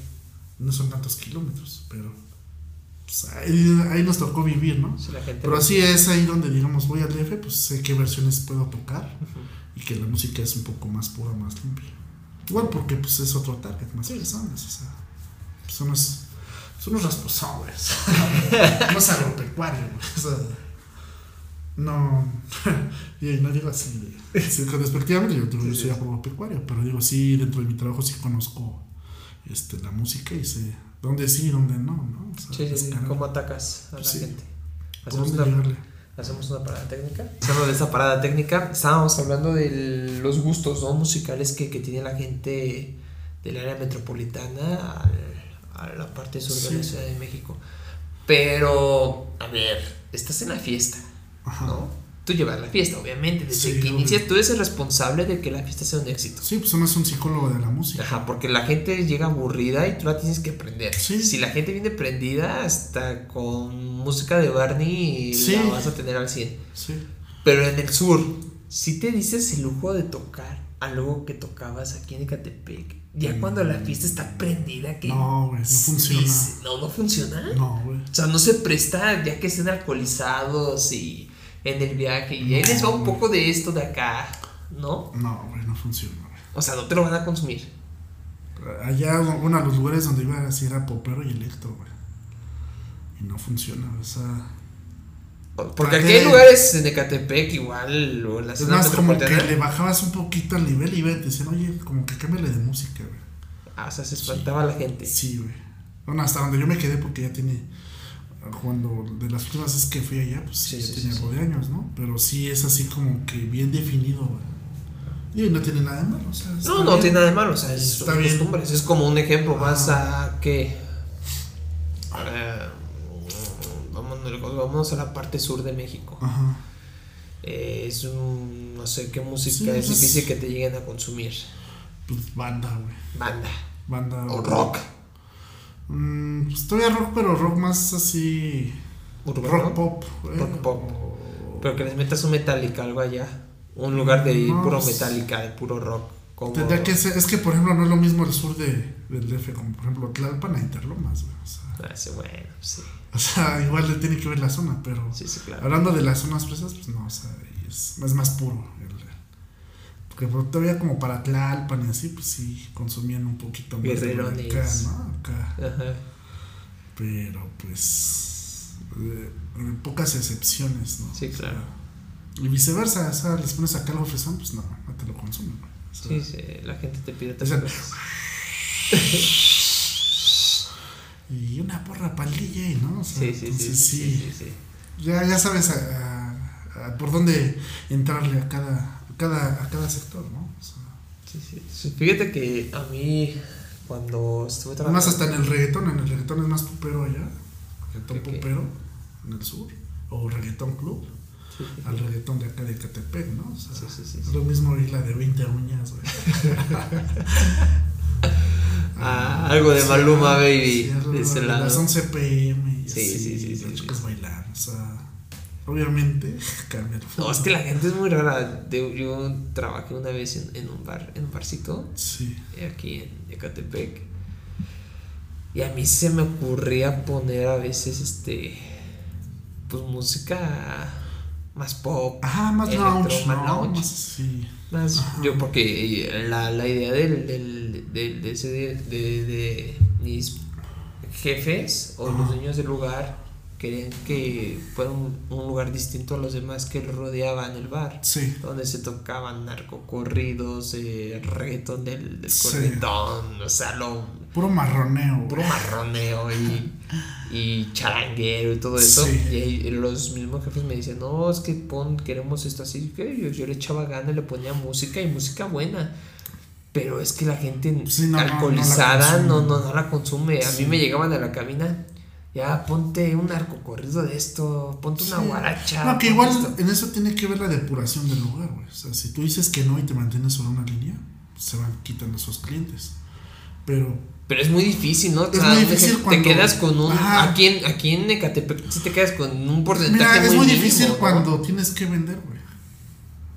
No son tantos kilómetros, pero pues, ahí, ahí nos tocó vivir, ¿no? Sí, la gente. Pero así es ahí donde, digamos, voy al DF, pues sé qué versiones puedo tocar y que la música es un poco más pura, más limpia. Igual porque pues es otro target, más personas, o sea, pues, son unos, rasposones, más agropecuario, güey, o sea, no, y no digo así, de, sí, con despectivamente, yo, yo soy agropecuario, pero digo, sí, dentro de mi trabajo sí conozco este, la música y sé dónde sí y dónde no, ¿no? O sea, Sí, sí. ¿Cómo atacas a la Sí. gente? Hacemos una, llegarle? hacemos una parada técnica. Hablando de esa parada técnica, estábamos hablando de los gustos ¿no? musicales que, que tiene la gente del área metropolitana al- a la parte sur de la. Ciudad de México. Pero, a ver, estás en la fiesta, Ajá. ¿no? Tú llevas la fiesta, obviamente. Desde Sí, que inicias, tú eres el responsable de que la fiesta sea un éxito. Sí, pues uno es un psicólogo de la música. Ajá, porque la gente llega aburrida y tú la tienes que prender. Sí. Si la gente viene prendida, hasta con música de Barney Sí. la vas a tener al 100. Sí. Pero en el sur, si te dices el lujo de tocar algo que tocabas aquí en Ecatepec, ya cuando la fiesta está prendida, que. Mm. No, güey, no funciona. No, no funciona. No, güey. O sea, no se presta ya que estén alcoholizados y en el viaje. Y ahí les va un poco de esto de acá, ¿no? No, güey, no funciona, güey. O sea, no te lo van a consumir. Allá, uno de los lugares donde iba así era popero y electro, güey. Y no funciona, o sea. Porque ¿Para aquí hay lugares en Ecatepec igual, o en la Es zona más, como que le bajabas un poquito el nivel y te decían, oye, como que cámbiale de música, güey. Ah, o sea, se espantaba la gente. Sí, güey. Bueno, hasta donde yo me quedé porque ya tiene. Cuando de las últimas veces que fui allá, pues Sí, ya sí, tiene sí, algo de años, ¿no? Pero sí es así como que bien definido, güey. Y no tiene nada de malo, o sea. No, no bien. tiene nada de malo, o sea, es Está son bien. costumbres. Es como un ejemplo, vas Ah. a que. vámonos, vámonos a la parte sur de México. Ajá. Eh, es un. No sé qué música es pues- difícil que te lleguen a consumir. Pues banda, güey. Banda. Banda. O rock. Mm, pues todavía rock, pero rock más así. Urbano. Rock pop. güey. Rock pop. Pero que les metas un Metallica, algo allá. Un lugar de No, puro pues- Metallica, de puro rock. Como... Tendría que ser, es que por ejemplo no es lo mismo el sur de, del DF como por ejemplo Tlalpan a Interlomas, güey. O sea, Ah, sí, bueno, sí. o sea, igual le tiene que ver la zona, pero Sí, sí, claro. hablando de las zonas fresas, pues no, o sea, es, es más puro. el- por- todavía como para Tlalpan y así, pues sí, consumían un poquito más de acá, ¿no? Acá. Ajá. Pero pues eh, pocas excepciones, ¿no? Sí, O sea, claro. y viceversa, o sea, les pones acá algo fresón, pues no, no te lo consumen. O sea, Sí, sí, la gente te pide cosas. Y una porra para el DJ, ¿no? O sea, Sí, sí, sí, entonces sí, sí, sí, sí. Ya, ya sabes a- a- a por dónde entrarle a cada, cada, a cada sector, ¿no? O sea, Sí, sí. Fíjate que a mí, cuando estuve trabajando. más hasta en el reggaetón, en el reggaetón es más popero allá, reggaetón Ok. popero en el sur, o reggaetón club, Sí, sí, al reggaetón de acá de Catepec, ¿no? O sea, Sí, lo mismo ir la de 20 uñas, güey. Ah, algo de Maluma, baby, de ese de lado. Las 11 pm y Sí, así, sí, sí, chicos sí. bailando, o sea, obviamente cambia el No, es que la gente es muy rara. Yo trabajé una vez en, en un bar, en un barcito, Sí. aquí en Ecatepec. Y a mí se me ocurría poner a veces este. Pues música más pop. Ajá, más lounge, más lounge. Más Ajá. yo porque la, la idea del, del, del- de, ese, de, de mis jefes o los dueños del lugar querían que fuera un, un lugar distinto a los demás que rodeaban el bar Sí. donde se tocaban narcocorridos eh, reggaetón del, del Sí. corridón o sea lo Puro marroneo. puro marroneo y, y charanguero y todo eso. Sí. Y los mismos jefes me decían, no, es que pon, queremos esto así. Que yo, yo le echaba gana, le ponía música y música buena. Pero es que la gente Sí, no, no, no alcoholizada consume. no, no, no, la consume. A Sí. mí me llegaban a la cabina, ya ponte un narcocorrido de esto, ponte una Sí. guaracha. No, que igual esto". en eso tiene que ver la depuración del lugar, güey. O sea, si tú dices que no y te mantienes sobre una línea, se van quitando esos clientes. Pero Pero es muy difícil, ¿no? O Es sea, muy difícil ejemplo, cuando- Te quedas con un. Ajá. Aquí en, aquí en Ecatepec, sí te quedas con un porcentaje mira, es muy, muy mínimo, difícil ¿no? cuando tienes que vender, güey.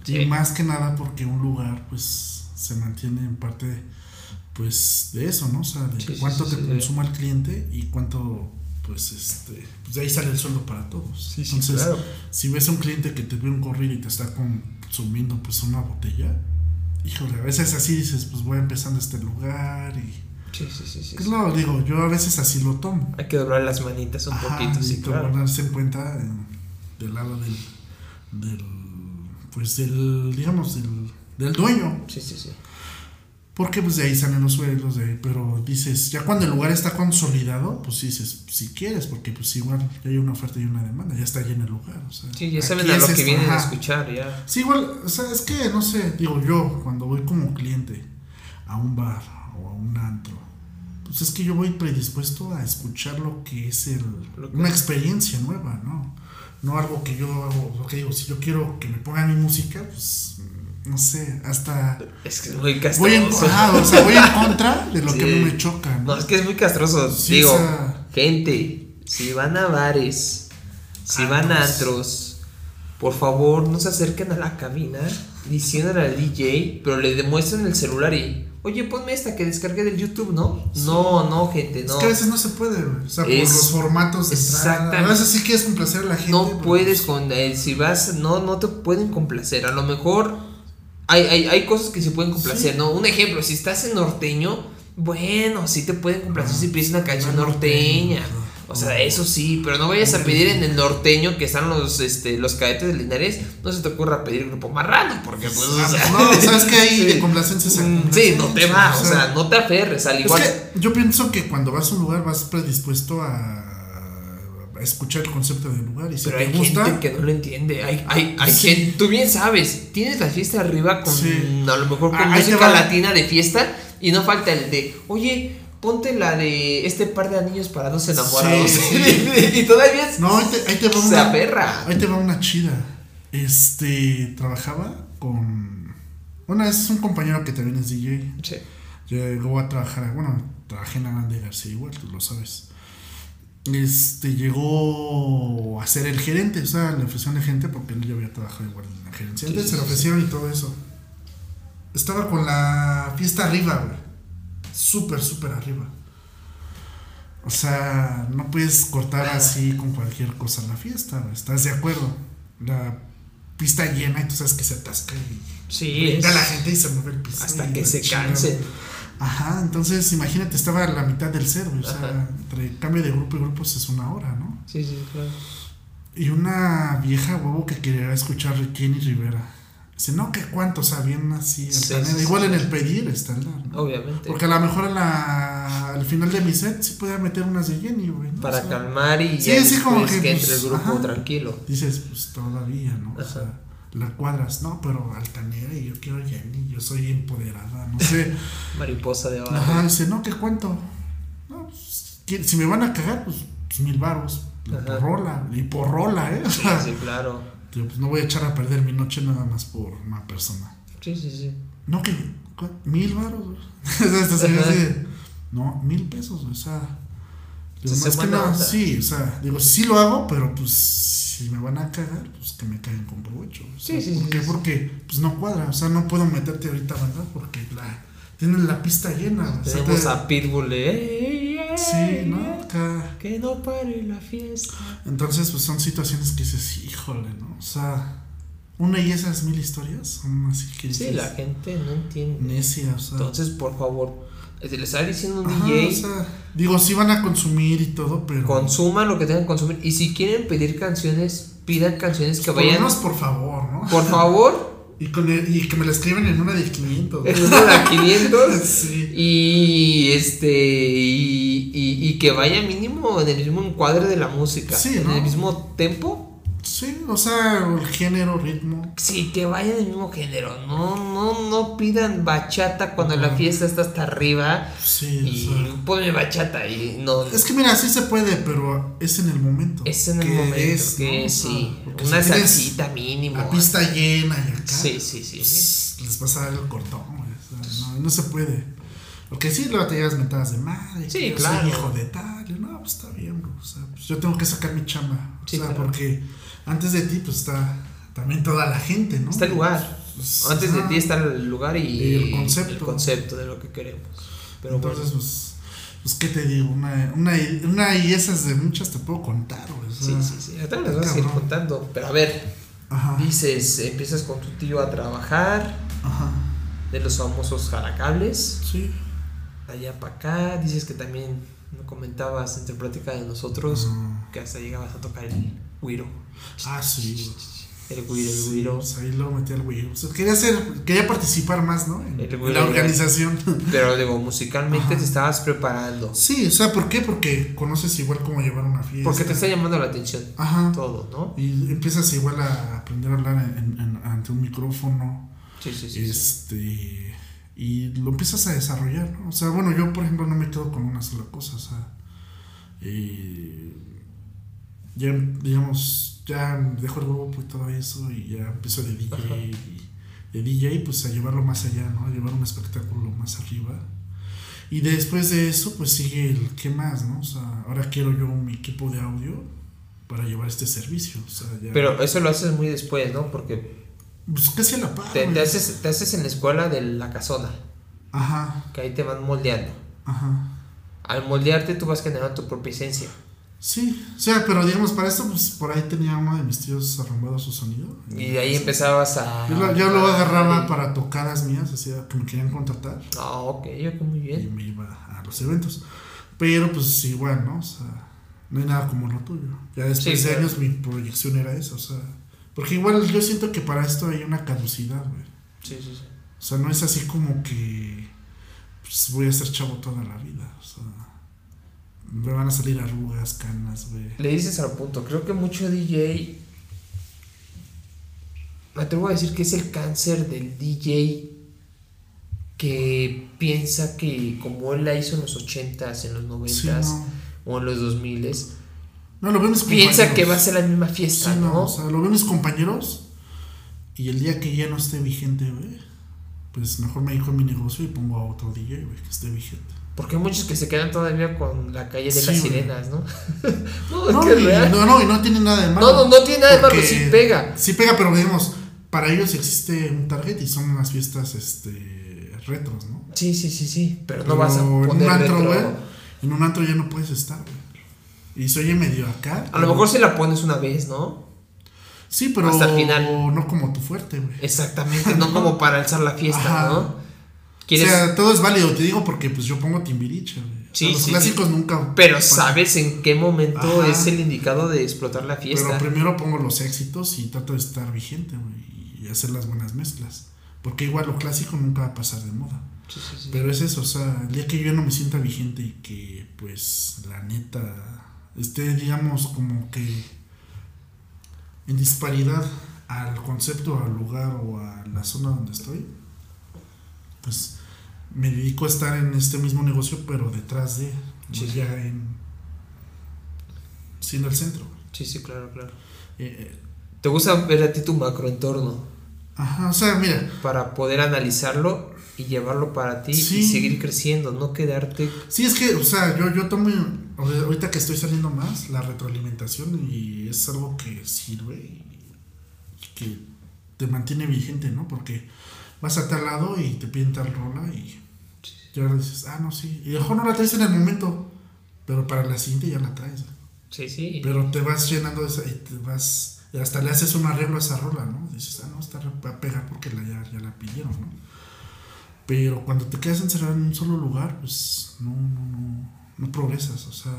Sí. Y más que nada porque un lugar, pues, se mantiene en parte, pues, de eso, ¿no? O sea, de Sí, cuánto sí, te consuma el cliente y cuánto, pues, este, pues de ahí sale el sueldo para todos. Sí, sí, Entonces, claro. si ves a un cliente que te ve un corrido y te está consumiendo, pues, una botella, híjole, a veces así dices, pues, voy empezando este lugar y... Sí, sí, sí. sí, ¿Qué es sí. lo digo? Yo a veces así lo tomo. Hay que doblar las manitas un Ajá, poquito, sí, y claro. darse en cuenta del lado del, del, pues del, digamos, del, del dueño. Sí, sí, sí. Porque pues de ahí salen los sueldos, de ahí, pero dices, ya cuando el lugar está consolidado, pues dices, si quieres, porque pues igual ya hay una oferta y una demanda, ya está lleno el lugar. O sea, Sí, ya saben a lo es que vienen a escuchar, ya. Sí, igual, o sea, es que, no sé, digo yo, cuando voy como cliente a un bar o a un antro, pues es que yo voy predispuesto a escuchar lo que es el, Lo que- una experiencia nueva, ¿no? No algo que yo hago, porque digo, si yo quiero que me pongan mi música, pues, no sé, hasta... Es que es muy Voy en, castroso. ajá, o sea, voy en contra de lo que a mí me choca, ¿no? No, es que es muy castroso. Sí, Digo, o sea- gente, si van a bares, si Antros. van a antros, por favor no se acerquen a la cabina diciéndole al DJ, pero le demuestren el celular y, oye, ponme esta que descargué del YouTube, ¿no? No, no, gente, Es no. que a veces no se puede, güey. O sea, por Es- los formatos de entrada. exactamente. A veces sí quieres complacer a la gente. No puedes pues, con eh, si vas, no, no te pueden complacer. A lo mejor hay, hay, hay cosas que se pueden complacer, Sí. ¿no? Un ejemplo, si estás en norteño, bueno, sí te pueden complacer Ah, si pides una canción norteña. O sea, eso sí, pero no vayas a pedir en el norteño que están los este los cadetes de Linares, no se te ocurra pedir grupo marrano, porque pues Ah, o sea, no, sabes que hay sí. de complacencias Mm, Sí, no te va, o sea, no te aferres, al Es igual. que yo pienso que cuando vas a un lugar vas predispuesto a escuchar el concepto del lugar y si Pero te hay gusta, gente que no lo entiende. Hay, hay, hay Sí. gente, tú bien sabes, tienes la fiesta arriba con Sí. a lo mejor con Ah, música latina de fiesta y no falta el de, oye, ponte la de este par de anillos para dos enamorados. Sí, y todavía es- no, ahí te, ahí te va una, aferra. ahí te va una chida. Este, trabajaba con, bueno, es un compañero que también es DJ. Sí. Llegó a trabajar, bueno, trabajé en Aranda García igual, tú lo sabes. Este llegó a ser el gerente, o sea, le ofrecieron de gente porque él ya había trabajado igual en la gerencia. Antes sí, se sí. ofrecieron y todo eso. Estaba con la fiesta arriba, güey. Súper, súper arriba. O sea, no puedes cortar así con cualquier cosa la fiesta, güey. ¿Estás de acuerdo? La pista llena y tú sabes que se atasca y Sí, la gente y se mueve el piso. hasta que se cansen. Ajá, entonces imagínate, estaba a la mitad del cero, o sea, entre cambio de grupo y grupos es una hora, ¿no? Sí, sí, claro. Y una vieja huevo que quería escuchar Kenny Rivera. Dice, no, que cuánto, o sea, bien así, Sí, sí, igual sí. en el pedir está ¿no? Obviamente. Porque a lo mejor a la, al final de mi set sí podía meter unas de Jenny, güey. ¿no? para O sea, calmar y ya sí, como que, que, pues, entre el grupo ajá. tranquilo. Dices, pues todavía, ¿no? O Ajá. sea, la cuadras, no, pero altanera y yo quiero Jenny, yo soy empoderada, no sé. Mariposa de abajo. Ajá, dice, no, ¿qué cuánto? No, pues, ¿qui- si me van a cagar, pues, pues, mil Ajá. por rola, y por rola, ¿eh? O Sí, sea, sí, claro. digo, pues no voy a echar a perder mi noche nada más por una persona. Sí, sí, sí. No, que ¿cu- mil así de, no, mil pesos, o sea. Digo, Sí, se que no, onda. sí, o sea, digo, sí lo hago, pero pues si me van a cagar, pues que me caigan con provecho. o sea, Sí, sí, ¿Por sí, qué? sí. Porque pues no cuadra, o sea, no puedo meterte ahorita, ¿verdad? Porque la, tienen la pista llena. o sea, Tenemos te- a Pitbull de, "Ey, ey, Sí, ¿no? Acá. Que no pare la fiesta. Entonces, pues son situaciones que dices, híjole, ¿no? O sea, una y esas mil historias son así que Sí, dices, la gente no entiende. necia, o sea. Entonces, por favor, le está diciendo un Ajá, DJ, o sea, digo, sí van a consumir y todo, pero. consuman lo que tengan que consumir. Y si quieren pedir canciones, pidan canciones que por vayan. por favor, ¿no? Por favor, Y, con el- y que me la escriben en una de 500. en una de 500. sí. Y este y, y, y que vaya mínimo en el mismo encuadre de la música. Sí, en ¿no? el mismo tempo. Sí, o sea, el género, ritmo. Sí, que vaya en el mismo género. No, no, no pidan bachata cuando la fiesta está hasta arriba. Sí, Y o sea. ponme bachata y no. Es que mira, sí se puede, pero es en el momento. Es en el momento es, que sí. porque Una si salsita mínimo. La pista llena y acá. Sí, sí, sí, sí. pues, les vas a dar el cortón, güey. O sea, no, no se puede. Porque sí, luego te llevas mentadas de madre. Sí, claro. Soy hijo de tal. No, pues está bien. O sea, pues yo tengo que sacar mi chamba. O sea, claro. porque antes de ti, pues está también toda la gente, ¿no? Está el lugar. Pues, Antes de ti está el lugar y, Y el concepto. el concepto de lo que queremos. Pero Entonces, bueno. pues, pues, ¿qué te digo? Una, una, una y esas de muchas te puedo contar, o Sí, sea, sí, sí. Ahorita les voy a seguir cabrón. contando. Pero a ver, Ajá. dices, empiezas con tu tío a trabajar, Ajá. de los famosos jalacables, Sí. allá para acá. Dices que también me comentabas entre plática de nosotros que hasta llegabas a tocar el güiro. Ah, sí. El güiro, el Sí, güiro. pues ahí lo metí al güiro. O sea, quería hacer, quería participar más, ¿no? En, El en güiro, la organización. Pero digo, musicalmente Ajá. te estabas preparando. Sí, o sea, ¿por qué? Porque conoces igual cómo llevar una fiesta. Porque te está llamando la atención Ajá. todo, ¿no? Y empiezas igual a aprender a hablar en- en- ante un micrófono. Sí, sí, sí. sí. Y lo empiezas a desarrollar, ¿no? O sea, bueno, yo por ejemplo no me quedo con una sola cosa, o sea. eh, ya, digamos, ya dejo el grupo y todo eso y ya empiezo de DJ. Ajá. Y de DJ, pues a llevarlo más allá, ¿no? A llevar un espectáculo más arriba. Y después de eso, pues sigue el qué más, ¿no? O sea, ahora quiero yo mi equipo de audio para llevar este servicio. O sea, ya. Pero eso lo haces muy después, ¿no? Porque Pues casi a la par. te, haces, te haces en la escuela de la casona, Ajá, que ahí te van moldeando. ajá. Al moldearte tú vas generando tu propia esencia. Sí, o sea, pero digamos, para esto, pues por ahí tenía uno de mis tíos arrumbado su sonido. Y de ahí empezabas a... Yo lo, yo lo agarraba para tocadas mías, así que me querían contratar. Ah, ok, ok, muy Y bien. me iba a los eventos. Pero pues igual, ¿no? O sea, no hay nada como lo tuyo. Ya después Sí, de claro. años mi proyección era esa, o sea. Porque igual yo siento que para esto hay una caducidad, güey. Sí, sí, sí. O sea, no es así como que pues, voy a ser chavo toda la vida. O sea, me van a salir arrugas, canas, güey. Le dices al punto, creo que mucho DJ... Me atrevo a decir que es el cáncer del DJ que piensa que como él la hizo en los 80s, en los 90s Sí, no. o en los 2000s, No, lo ven mis piensa compañeros. que va a ser la misma Sí, fiesta, no, ¿no? o sea, lo ven mis compañeros. Y el día que ya no esté vigente, güey, pues mejor me a mi negocio y pongo a otro DJ, güey, que esté vigente. Porque hay muchos que se quedan todavía con la calle de Sí, las güey. sirenas, ¿no? no, es No, que es y, real. no, no, y no tiene nada de malo. No, no, no tiene nada de malo, sí pega. Sí pega, pero digamos, para ellos existe un target y son unas fiestas este retros, ¿no? Sí, sí, sí, sí. Pero no vas a en un poner antro, retro. güey, En un antro ya no puedes estar, güey. Y se oye medio acá. A lo mejor si la pones una vez, ¿no? Sí, pero hasta el final. no como tu fuerte, güey. Exactamente, no como para alzar la fiesta, Ajá. ¿no? O sea, todo es válido, te digo, porque pues yo pongo Timbiriche, güey. O sea, Sí, los sí, clásicos sí. nunca. pero pasan. sabes en qué momento Ajá. es el indicado de explotar la fiesta. Pero primero pongo los éxitos y trato de estar vigente, güey, y hacer las buenas mezclas. Porque igual lo clásico nunca va a pasar de moda. Sí, sí, sí. Pero es eso, o sea, el día que yo no me sienta vigente y que, pues, la neta, esté, digamos, como que en disparidad al concepto, al lugar o a la zona donde estoy, pues me dedico a estar en este mismo negocio, pero detrás de, Sí, sí. ya en. siendo el centro. Sí, sí, claro, claro. Eh, eh, ¿Te gusta ver a ti tu macroentorno ajá, o sea, mira, para poder analizarlo y llevarlo para ti Sí. y seguir creciendo, no quedarte Sí, es que, o sea, yo, yo tomo, ahorita que estoy saliendo más, la retroalimentación y es algo que sirve y que te mantiene vigente, ¿no? Porque vas a tal lado y te piden tal rola y ya dices, ah, no, sí. Y mejor no la traes en el momento, pero para la siguiente ya la traes. Sí, sí. Pero te vas llenando de esa y te vas, y hasta le haces un arreglo a esa rola, ¿no? Dices, ah, no, esta va a pegar porque la, ya, ya la pidieron, ¿no? Pero cuando te quedas encerrado en un solo lugar, pues no, no, no, no progresas, o sea,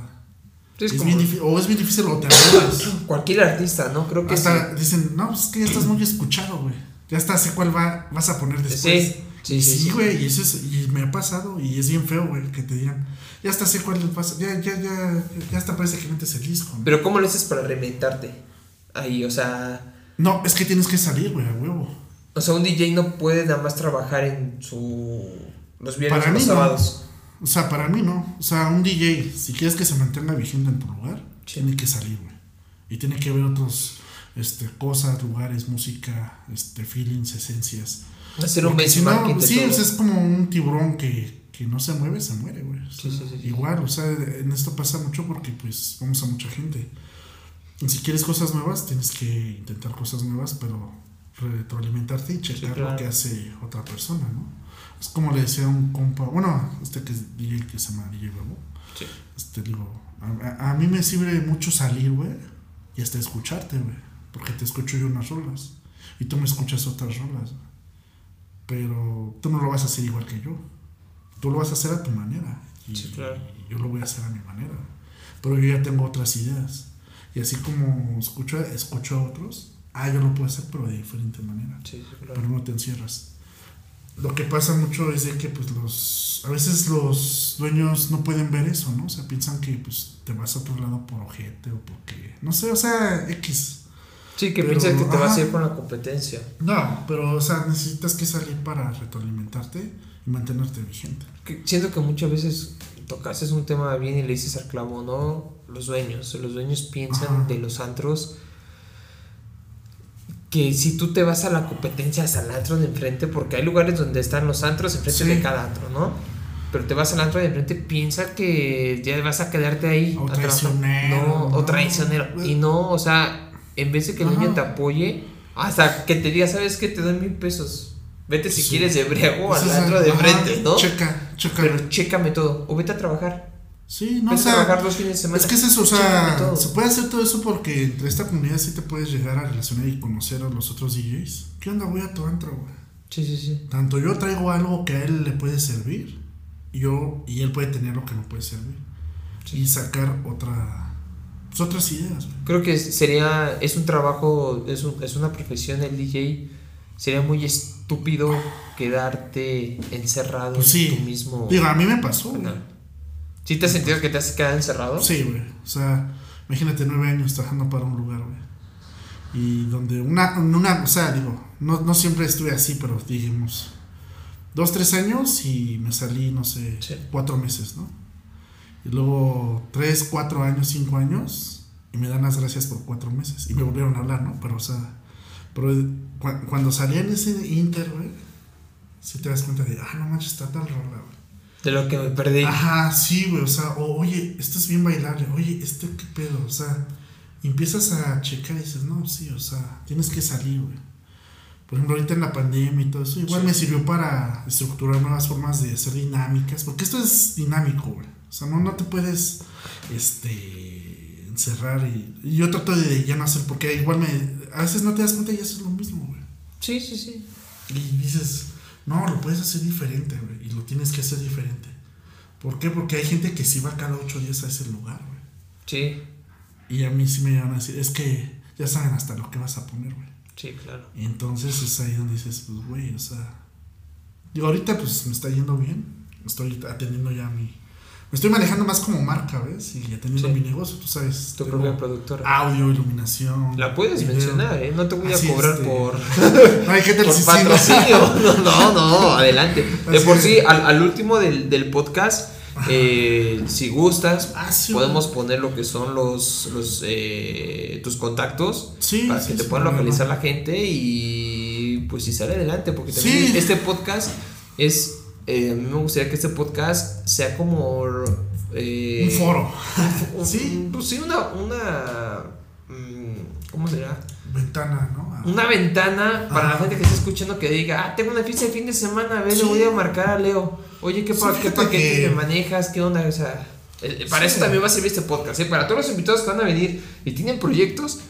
Sí, es es bien difícil, o es bien difícil o te aburres. cualquier artista, ¿no? Creo que Hasta sí. dicen, no, pues es que ya estás muy escuchado, güey. Ya está, sé cuál va, vas a poner después. Sí, sí, sí, sí, sí. güey, y eso es, y me ha pasado, y es bien feo, güey, que te digan, ya está, sé cuál les pasa, ya, ya, ya, ya hasta parece que metes el disco. Pero ¿cómo lo haces para reinventarte? Ahí, o sea, No, es que tienes que salir, güey, a huevo. o sea, un DJ no puede nada más trabajar en su los viernes Para o los no. O sea, para mí no. O sea, un DJ, si quieres que se mantenga vigente en tu lugar, Sí. tiene que salir, güey. Y tiene que ver otros este, cosas, lugares, música, este, feelings, esencias. Hacer un si no, sí, todo. es como un tiburón que, que no se mueve, se muere, güey. O Sí, sea, sí, sí, sí. Igual, o sea, en esto pasa mucho porque pues vamos a mucha gente. Y si quieres cosas nuevas, tienes que intentar cosas nuevas, pero retroalimentarte y checar claro. lo que hace otra persona, ¿no? Es como le decía a un compa, bueno, este que es DJ que se llama DJ Bebo, Sí. este, digo, a, a- mí me sirve mucho salir, güey, y hasta escucharte, güey, porque te escucho yo unas rolas y tú me escuchas otras rolas, güey. pero tú no lo vas a hacer igual que yo, tú lo vas a hacer a tu manera y Sí, claro. yo lo voy a hacer a mi manera, pero yo ya tengo otras ideas y así como escucho, escucho a otros, ah, yo lo puedo hacer, pero de diferente manera. Sí, sí, claro. Pero no te encierras. Lo que pasa mucho es de que pues los a veces los dueños no pueden ver eso, ¿no? O sea, piensan que pues te vas a otro lado por ojete o porque no sé, o sea, X. Sí, que Pero, piensas que te vas a ir con la competencia. No, pero o sea, necesitas que salir para retroalimentarte y mantenerte vigente. Que siento que muchas veces tocas es un tema bien y le dices al clavo, ¿no? Los dueños, los dueños piensan Ajá. de los antros que si tú te vas a la competencia hasta el antro de enfrente, porque hay lugares donde están los antros enfrente Sí. de cada antro, ¿no? Pero te vas al antro de enfrente, piensa que ya vas a quedarte ahí. O traicionero, No, o ¿no? traicionero. Y no, o sea, en vez de que el Ajá. te apoye, hasta que te diga, ¿sabes qué? Te doy mil pesos. Vete si Sí. quieres de briago al es antro de enfrente, ¿no? Checa, checa. Pero chécame todo. O vete a trabajar. Sí, no, o sea, trabajar dos fines de semana. Es que es eso, o sea, se puede hacer todo eso porque entre esta comunidad sí te puedes llegar a relacionar y conocer a los otros DJs. ¿Qué onda? Voy a tu antro, güey. Sí, sí, sí. Tanto yo traigo algo que a él le puede servir, yo y él puede tener lo que me puede servir. Y sacar otra, pues, otras ideas, güey. Creo que sería, es un trabajo, es, un- es una profesión el DJ. Sería muy estúpido quedarte encerrado Pues sí. en tu mismo. Digo, a mí me pasó, canal. ¿Sí te has sentido que te has quedado encerrado? Sí, güey. O sea, imagínate nueve años trabajando para un lugar, güey. Y donde una, una, o sea, digo, no, no siempre estuve así, pero digamos, dos, tres años y me salí, no sé, Sí. cuatro meses, ¿no? Y luego tres, cuatro años, cinco años, y me dan las gracias por cuatro meses. Y me volvieron a hablar, ¿no? Pero, o sea, pero cu- cuando salí en ese inter, güey, sí te das cuenta de, ah, no manches, está tal rola, güey. De lo que me perdí. Ajá, sí, güey, o sea, o, oye, esto es bien bailable, oye, esto qué pedo, o sea, y empiezas a checar y dices, no, sí, o sea, tienes que salir, güey. Por ejemplo, ahorita en la pandemia y todo eso, igual Sí. me sirvió para estructurar nuevas formas de ser dinámicas, porque esto es dinámico, güey. O sea, no, no te puedes, este, encerrar y, y yo trato de ya no hacer, porque igual me, a veces no te das cuenta y haces lo mismo, güey. Sí, sí, sí. Y dices, no, lo puedes hacer diferente, güey. Y lo tienes que hacer diferente. ¿Por qué? Porque hay gente que sí va cada ocho días a ese lugar, güey. Sí, Y a mí sí me llevan a decir, es que ya saben hasta lo que vas a poner, güey. sí, claro. Y entonces es ahí donde dices, pues, güey, o sea. Digo, ahorita pues me está yendo bien. Estoy atendiendo ya mi. Me estoy manejando más como marca, ¿ves? Y atendiendo Sí. mi negocio, tú sabes. Tu propia productora. Audio, iluminación. La puedes video. mencionar, ¿eh? No te voy a cobrar este, por, No, hay gente por patrocinio. No, no, no, adelante. De Así por es. sí, al, al último del, del podcast, eh, si gustas, Ah, sí, podemos poner lo que son los, los eh, tus contactos Sí, para que te puedan localizar la gente y pues si sale adelante, porque también este podcast es, eh, a mí me gustaría que este podcast sea como... eh, Un foro. un- Sí. Pues sí, una... una mm, ¿Cómo será? Ventana, ¿no? Ah, Una ventana para la gente que está escuchando que diga, ah, tengo una fiesta de fin de semana, a ver, Sí. le voy a marcar a Leo. Oye, ¿qué, Sí, pa- qué fíjate paquetes que- manejas? ¿Qué onda? O sea, para Sí. eso también va a servir este podcast, ¿eh? Para todos los invitados que van a venir y tienen proyectos,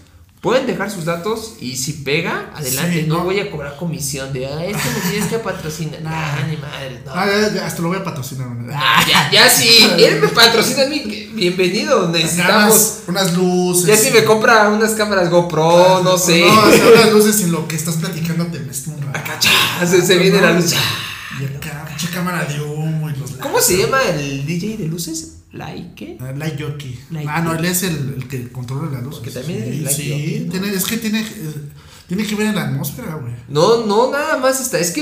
pueden dejar sus datos y si pega, adelante. Sí, no, no. voy a cobrar comisión de, ah, esto me tienes que patrocinar. nah, ni madre, no. Ah, ya, ya, hasta lo voy a patrocinar. Ah, ya, ya sí, él me patrocina a mí, bienvenido, necesitamos. Unas, unas luces. Ya si me compra unas cámaras GoPro, no sé. No, o sea, unas luces en lo que estás platicando te mezcla un rato. Acá, se, se viene la luz. Y acá, mucha cámara de humo y los ¿Cómo se llama el DJ de luces? ¿Like? Ah, Light ah, no, él es el, el que controla la luz. Porque también sí, es sí, jockey, ¿no? tiene, es que tiene, eh, tiene que ver en la atmósfera, güey. No, no, nada más está. Es que,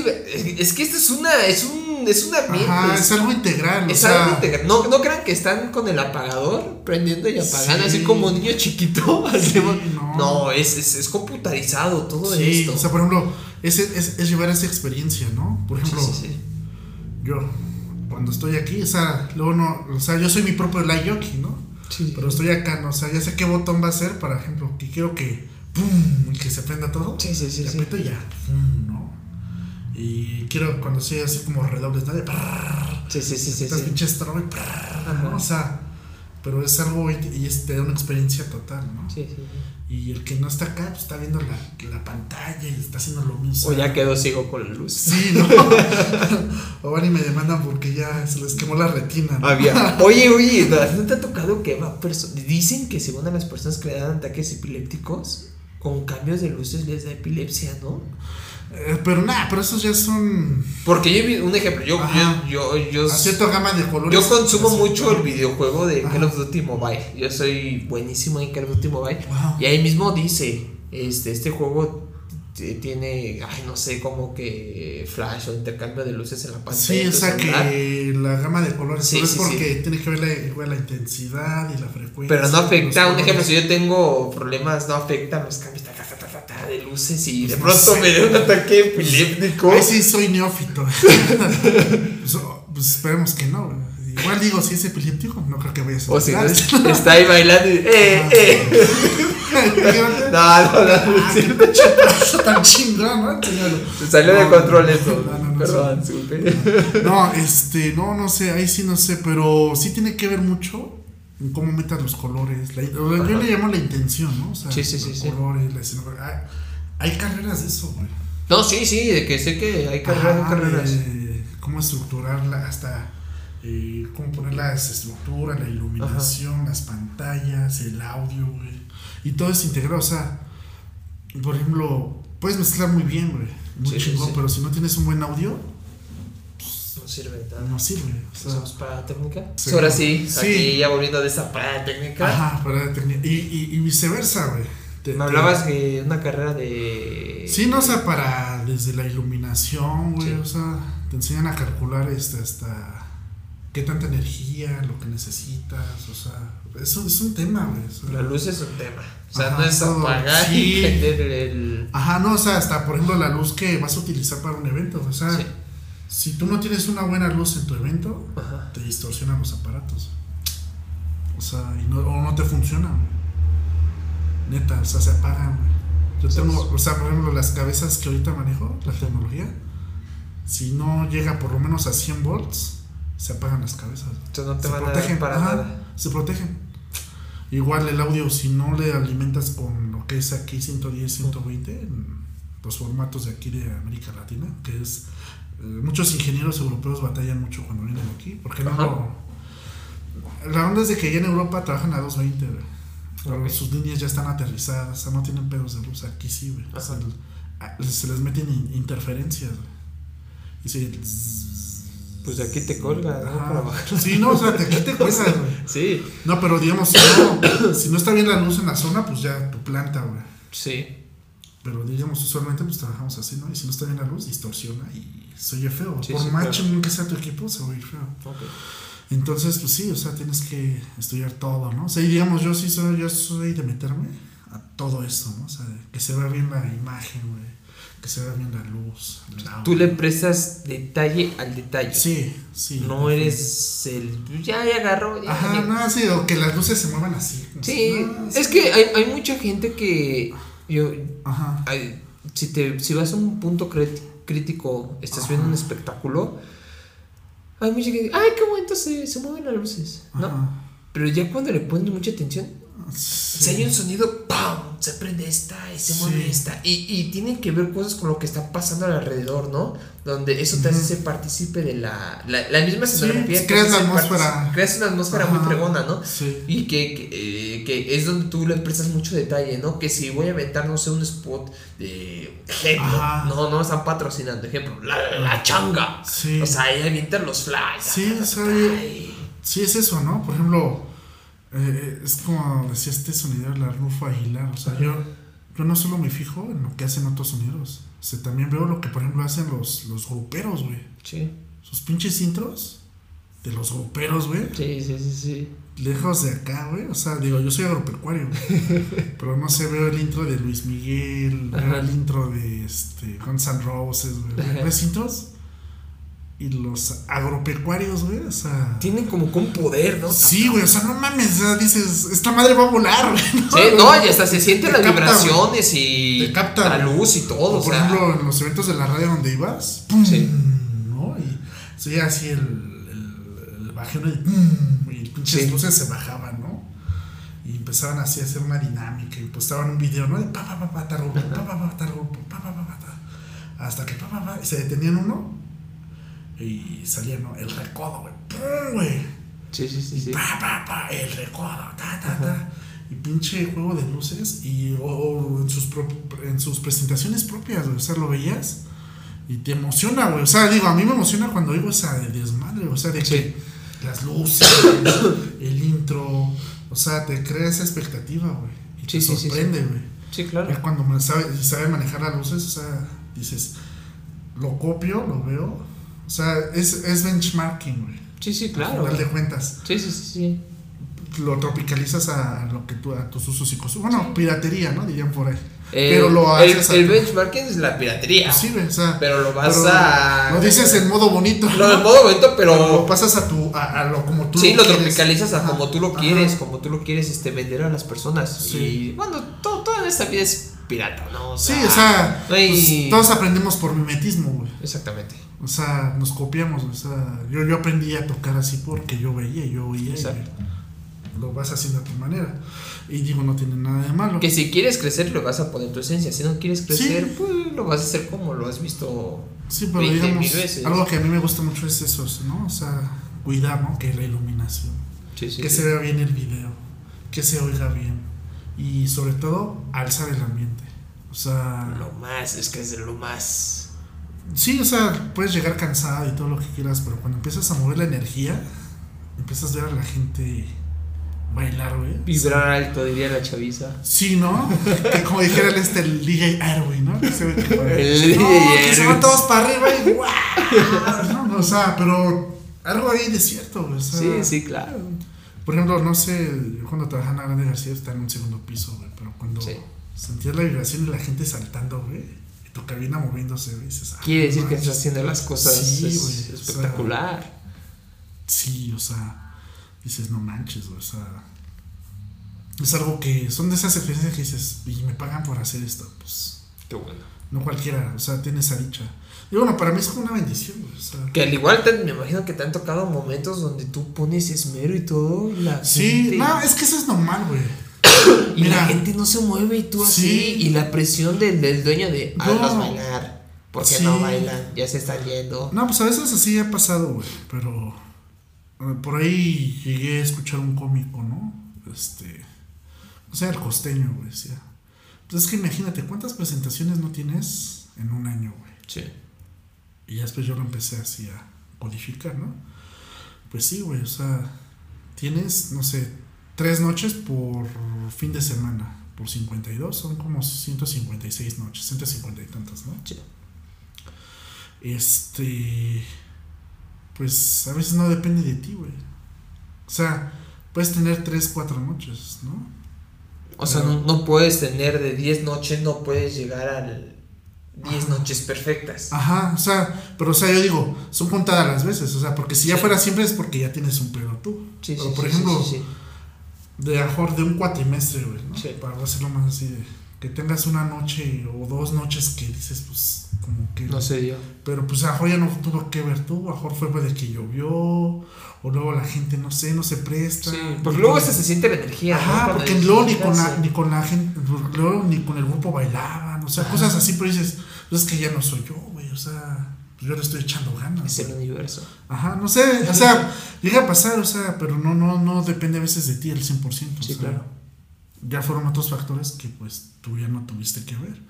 es que esto es una, es un, es un ambiente. Ajá, es, es algo integral. es o sea, algo integral. No, no crean que están con el apagador prendiendo y apagando, Sí. así como niño chiquito. así, no. no, es, es, es computarizado todo Sí, esto. o sea, por ejemplo, es, es, llevar esa experiencia, ¿no? Por Sí, ejemplo, sí, sí. yo, cuando estoy aquí, o sea, luego no, o sea, yo soy mi propio light jockey, ¿no? Sí. Pero estoy acá, ¿no? O sea, ya sé qué botón va a ser, por ejemplo, que quiero que, ¡pum! y que se prenda todo. Sí, sí, sí, y sí. y ya, ¡pum! ¿no? Y quiero cuando sea así como redobles, ¿no? De Sí, sí, sí, sí, estas sí. pinches. ¿no? O sea, pero es algo y es, te da una experiencia total, ¿no? Sí, sí, sí. Y el que no está acá, pues está viendo la, la pantalla y está haciendo lo mismo. O ya quedó ciego con la luz. Sí, ¿no? o van y me demandan porque ya se les quemó la retina. ¿no? Había. Oye, oye, ¿no te ha tocado que va Dicen que según a las personas que le dan ataques epilépticos, con cambios de luces les da epilepsia, ¿no? Eh, pero nada, pero esos ya son. Porque yo vi un ejemplo, yo, Ajá. yo, yo, yo, A cierta gama de colores. yo consumo mucho el videojuego de Ajá. Call of Duty Mobile. Yo soy buenísimo en Call of Duty Mobile. Ajá. Y ahí mismo dice, este, este juego tiene, ay, no sé, como que flash o intercambio de luces en la pantalla. Sí, o sea que la gama de colores Sí, pero es sí, porque tiene que ver la, intensidad y la frecuencia. Pero no afecta, un ejemplo, si yo tengo problemas, no afecta los cambios de luces y de no pronto sé. me da un ataque epiléptico. Ahí sí soy neófito. pues, oh, pues esperemos que no. güey. Igual digo, si es epiléptico, no creo que vaya a ser. O si no, está ahí bailando y, eh, eh. Imagínate. No, no, no, Ah, paso tan chingón, ¿no? Se salió de No, control esto. no, no, no, Perdón, sí. supe. No, este, no, no sé, ahí sí no sé, pero sí tiene que ver mucho en cómo metas los colores. la- yo le llamo la intención, ¿no? O sea, Sí, sí, los sí. colores, la escenografía. Hay, hay carreras de eso, güey. No, sí, sí, de que sé que hay carreras, hay Ajá, carreras. de cómo estructurarla hasta eh, cómo poner las estructuras, la iluminación, las pantallas, el audio, güey. Y todo es integrado, o sea, por ejemplo, puedes mezclar muy bien, güey. Muy Sí, sí, chingón, sí. pero si no tienes un buen audio, Sirve de nada. no sirve. O sea, ¿Somos para técnica? Sí. Ahora sí, Sí. aquí ya volviendo de esa para técnica. Ajá, para tener- y, y, y viceversa, güey. Te- Me te- hablabas de una carrera de. Sí, no, o sea, para desde la iluminación, güey, Sí. o sea, te enseñan a calcular este hasta qué tanta energía, lo que necesitas, o sea, eso es un tema, güey. o sea. La luz es un tema. O sea, Ajá, no es todo. apagar Sí. y prender el. Ajá, no, o sea, hasta por ejemplo la luz que vas a utilizar para un evento, o sea, Sí. Si tú no tienes una buena luz en tu evento, Ajá. te distorsionan los aparatos. O sea, y no, o no te funcionan. Neta, o sea, se apagan. Yo tengo, o sea, por ejemplo, las cabezas que ahorita manejo, la tecnología, si no llega por lo menos a 100 volts, se apagan las cabezas. Entonces no te Se van a dar protegen, para ajá, nada. se protegen. Igual el audio, si no le alimentas con lo que es aquí 110, 120, en los formatos de aquí de América Latina, que es. Eh, muchos ingenieros europeos batallan mucho cuando vienen aquí, porque no lo- La onda es de que allá en Europa trabajan a 220, güey. Pero sus líneas ya están aterrizadas, o sea, no tienen pedos de luz. Aquí sí, güey. O sea, se les meten in- interferencias, güey. Y se. Pues aquí te colga, ¿no? Ajá. Para bajar. Sí, no, o sea, de aquí te cuelgas, güey. Sí. No, pero digamos, si no, si no está bien la luz en la zona, pues ya tu planta, güey. Sí. Pero digamos, usualmente pues trabajamos así, ¿no? Y si no está bien la luz, distorsiona y se oye feo. Sí, Por sí, más claro. que sea tu equipo, se va a oír feo. Entonces, pues sí, o sea, tienes que estudiar todo, ¿no? O sea, y digamos, yo sí soy, yo soy de meterme a todo eso, ¿no? O sea, que se vea bien la imagen, güey. Que se vea bien la luz. Tú le prestas detalle al detalle. Sí, sí. No eres el. Ya, ya agarró. Ya, Ajá, ya. no, sí, o que las luces se muevan así. Sí, no, es sí. que hay, hay mucha gente que. Yo, Ajá. si, te, si vas a un punto crit- crítico, estás viendo un espectáculo, hay mucha gente. ¡Ay, qué bonito se, se mueven las luces! ¿no? Ajá. Pero ya cuando le pones mucha atención, Sí. si hay un sonido, ¡pam! Se prende esta y se mueve Sí. esta. Y, y tiene que ver cosas con lo que está pasando alrededor, ¿no? Donde eso te hace Ujú. ser partícipe de la, la, la misma Sí, escenografía. te creas hace la atmósfera. Creas una atmósfera muy fregona, ¿no? Sí. Y que, que, eh, que es donde tú le prestas mucho detalle, ¿no? Que si voy a aventar, no sé, un spot de ejemplo, Ajá. no, no están patrocinando, ejemplo, la, la changa. Sí. O sea, ahí avientan los flies. Sí, o sea, Sí, es eso, ¿no? Por ejemplo, eh, es como decía este sonidero, la Rufo Aguilar. O sea, yo, yo no solo me fijo en lo que hacen otros sonideros. O sea, también veo lo que, por ejemplo, hacen los, los gruperos, güey. Sí, Sus pinches intros de los gruperos, güey. sí, sí, sí, sí. Lejos de acá, güey. O sea, digo, yo soy agropecuario, güey. pero no sé, veo el intro de Luis Miguel, veo Ajá. el intro de este, Guns N' Roses, güey. ¿Ves intros? Y los agropecuarios, güey, o sea. Tienen como un poder, ¿no? Sí, güey, o sea, no mames, sea, dices, esta madre va a volar, güey. Sí, no, y hasta se sienten Te las capta, vibraciones y Te capta, la luz y todo. O O por sea, ejemplo, en los eventos de la radio donde ibas, ¡pum! Sí. ¿no? Y se oía así el, el, el bajeo y, ¡pum! y pinches Sí. luces se bajaban, ¿no? Y empezaban así a hacer una dinámica y postaban un video, ¿no? De pa, pa, pa, pa, tal grupo, pa, pa, pa, tal grupo, pa, pa, pa, pa, ta. Hasta que pa, pa, pa, y se detenían uno y salía, ¿no? El recodo, güey, ¡pum! güey. sí, sí, sí, sí. Pa, pa, pa, el recodo, ta, ta, ta. y pinche juego de luces y o, o en, sus pro- en sus presentaciones propias, güey. O sea, lo veías y te emociona, güey. O sea, digo, a mí me emociona cuando oigo esa de desmadre, o sea, de Sí. que las luces, el intro, o sea, te crea esa expectativa, güey. Y Sí, te sorprende, güey. Sí, Ya claro. cuando sabe, sabe manejar las luces, o sea, dices, lo copio, lo veo. O sea, es, es benchmarking, güey. Sí, sí, Al claro. final de cuentas, Sí, sí, sí, sí. lo tropicalizas a lo que tú, a tus usos y costumbres. Bueno, piratería, ¿no? Dirían por ahí. Eh, Pero lo el, haces el tu- benchmarking es la piratería. Sí, o sea. Pero lo vas pero a. Lo dices en modo bonito. Lo del modo bonito, pero lo pasas a tu a, a lo como tú Sí, lo tropicalizas a como tú lo ajá. quieres, como tú lo quieres este, vender a las personas. Sí. Y bueno, todo, toda esta vida es pirata, ¿no? O Sí, o sea, pues, todos aprendemos por mimetismo, güey. Exactamente. O sea, nos copiamos, o sea, yo, yo aprendí a tocar así porque yo veía, yo oía lo vas haciendo a tu manera. Y digo, no tiene nada de malo. Que si quieres crecer, lo vas a poner tu esencia. Si no quieres crecer, Sí. pues lo vas a hacer como lo has visto. Sí, pero 20 digamos, veces. algo que a mí me gusta mucho es eso, ¿no? O sea, cuidar, ¿no? Que la iluminación, Sí, sí. que se vea bien el video, que se oiga bien y sobre todo alzar el ambiente. O sea, Lo más, es que es lo más. Sí, o sea, puedes llegar cansado y todo lo que quieras, pero cuando empiezas a mover la energía, empiezas a ver a la gente bailar, güey. Vibrar alto, diría la chaviza. Sí, ¿no? que como dijera el, este, el DJ Erwin, ¿no? Que se ve que, El no, DJ que se Erwin. van todos para arriba y ¡guau! No, no, o sea, pero algo ahí de cierto, güey. O sea, Sí, sí, claro. Por ejemplo, no sé, yo cuando trabajaba en la Grande García está en un segundo piso, güey, pero cuando Sí. sentías la vibración y la gente saltando, güey, y tu cabina moviéndose, güey, ah, Quiere decir que estás haciendo las cosas Sí, es- güey, o sea, espectacular. Sí, o sea, dices, no manches, güey, o sea, es algo que son de esas experiencias que dices, y me pagan por hacer esto, pues Qué bueno. no cualquiera, o sea, tiene esa dicha. Y bueno, para mí es como una bendición, güey, o sea. Que al igual te- me imagino que te han tocado momentos donde tú pones esmero y todo. La Sí, gente, no, es que eso es normal, güey. Y la gente no se mueve y tú así. Sí. Y la presión del, del dueño de No. hazlos bailar. Porque Sí. no bailan, ya se están yendo. No, pues a veces así ha pasado, güey, pero eh, por ahí llegué a escuchar un cómico, ¿no? Este, o sea, el costeño, güey, decía. Pues es que imagínate, ¿cuántas presentaciones no tienes en un año, güey? Sí. Y ya después yo lo empecé así a codificar, ¿no? Pues sí, güey, o sea, tienes, no sé, tres noches por fin de semana, por 52, son como 156 noches, 150 y tantas, ¿no? Sí. Este, pues a veces no depende de ti, güey. O sea, puedes tener tres, cuatro noches, ¿no? O sea, no, no puedes tener de 10 noches, no puedes llegar al 10 noches perfectas. Ajá, o sea, pero o sea, yo digo, son contadas las veces, o sea, porque si ya Sí. fuera siempre es porque ya tienes un pedo tú. Sí, pero sí, por ejemplo, sí, sí, sí. De mejor de un cuatrimestre, güey, ¿no? Sí. Para hacerlo más así de que tengas una noche o dos noches que dices, pues, como que. No se dio. Pero pues a ya no tuvo que ver tú, a fue de que llovió, o luego la gente, no sé, no se presta. Sí, porque luego con- esa se siente la energía. Ajá, porque luego ni con, la, ni con la gente, luego ni con el grupo bailaban, o sea, Ajá. cosas así, pero dices, pues es que ya no soy yo, güey, o sea, pues yo le estoy echando ganas. Es el universo. Ajá, no sé, o sea, llega a pasar, o sea, pero no, no, no depende a veces de ti el 100%. o Sí, sea, claro. Ya fueron otros factores que pues tú ya no tuviste que ver.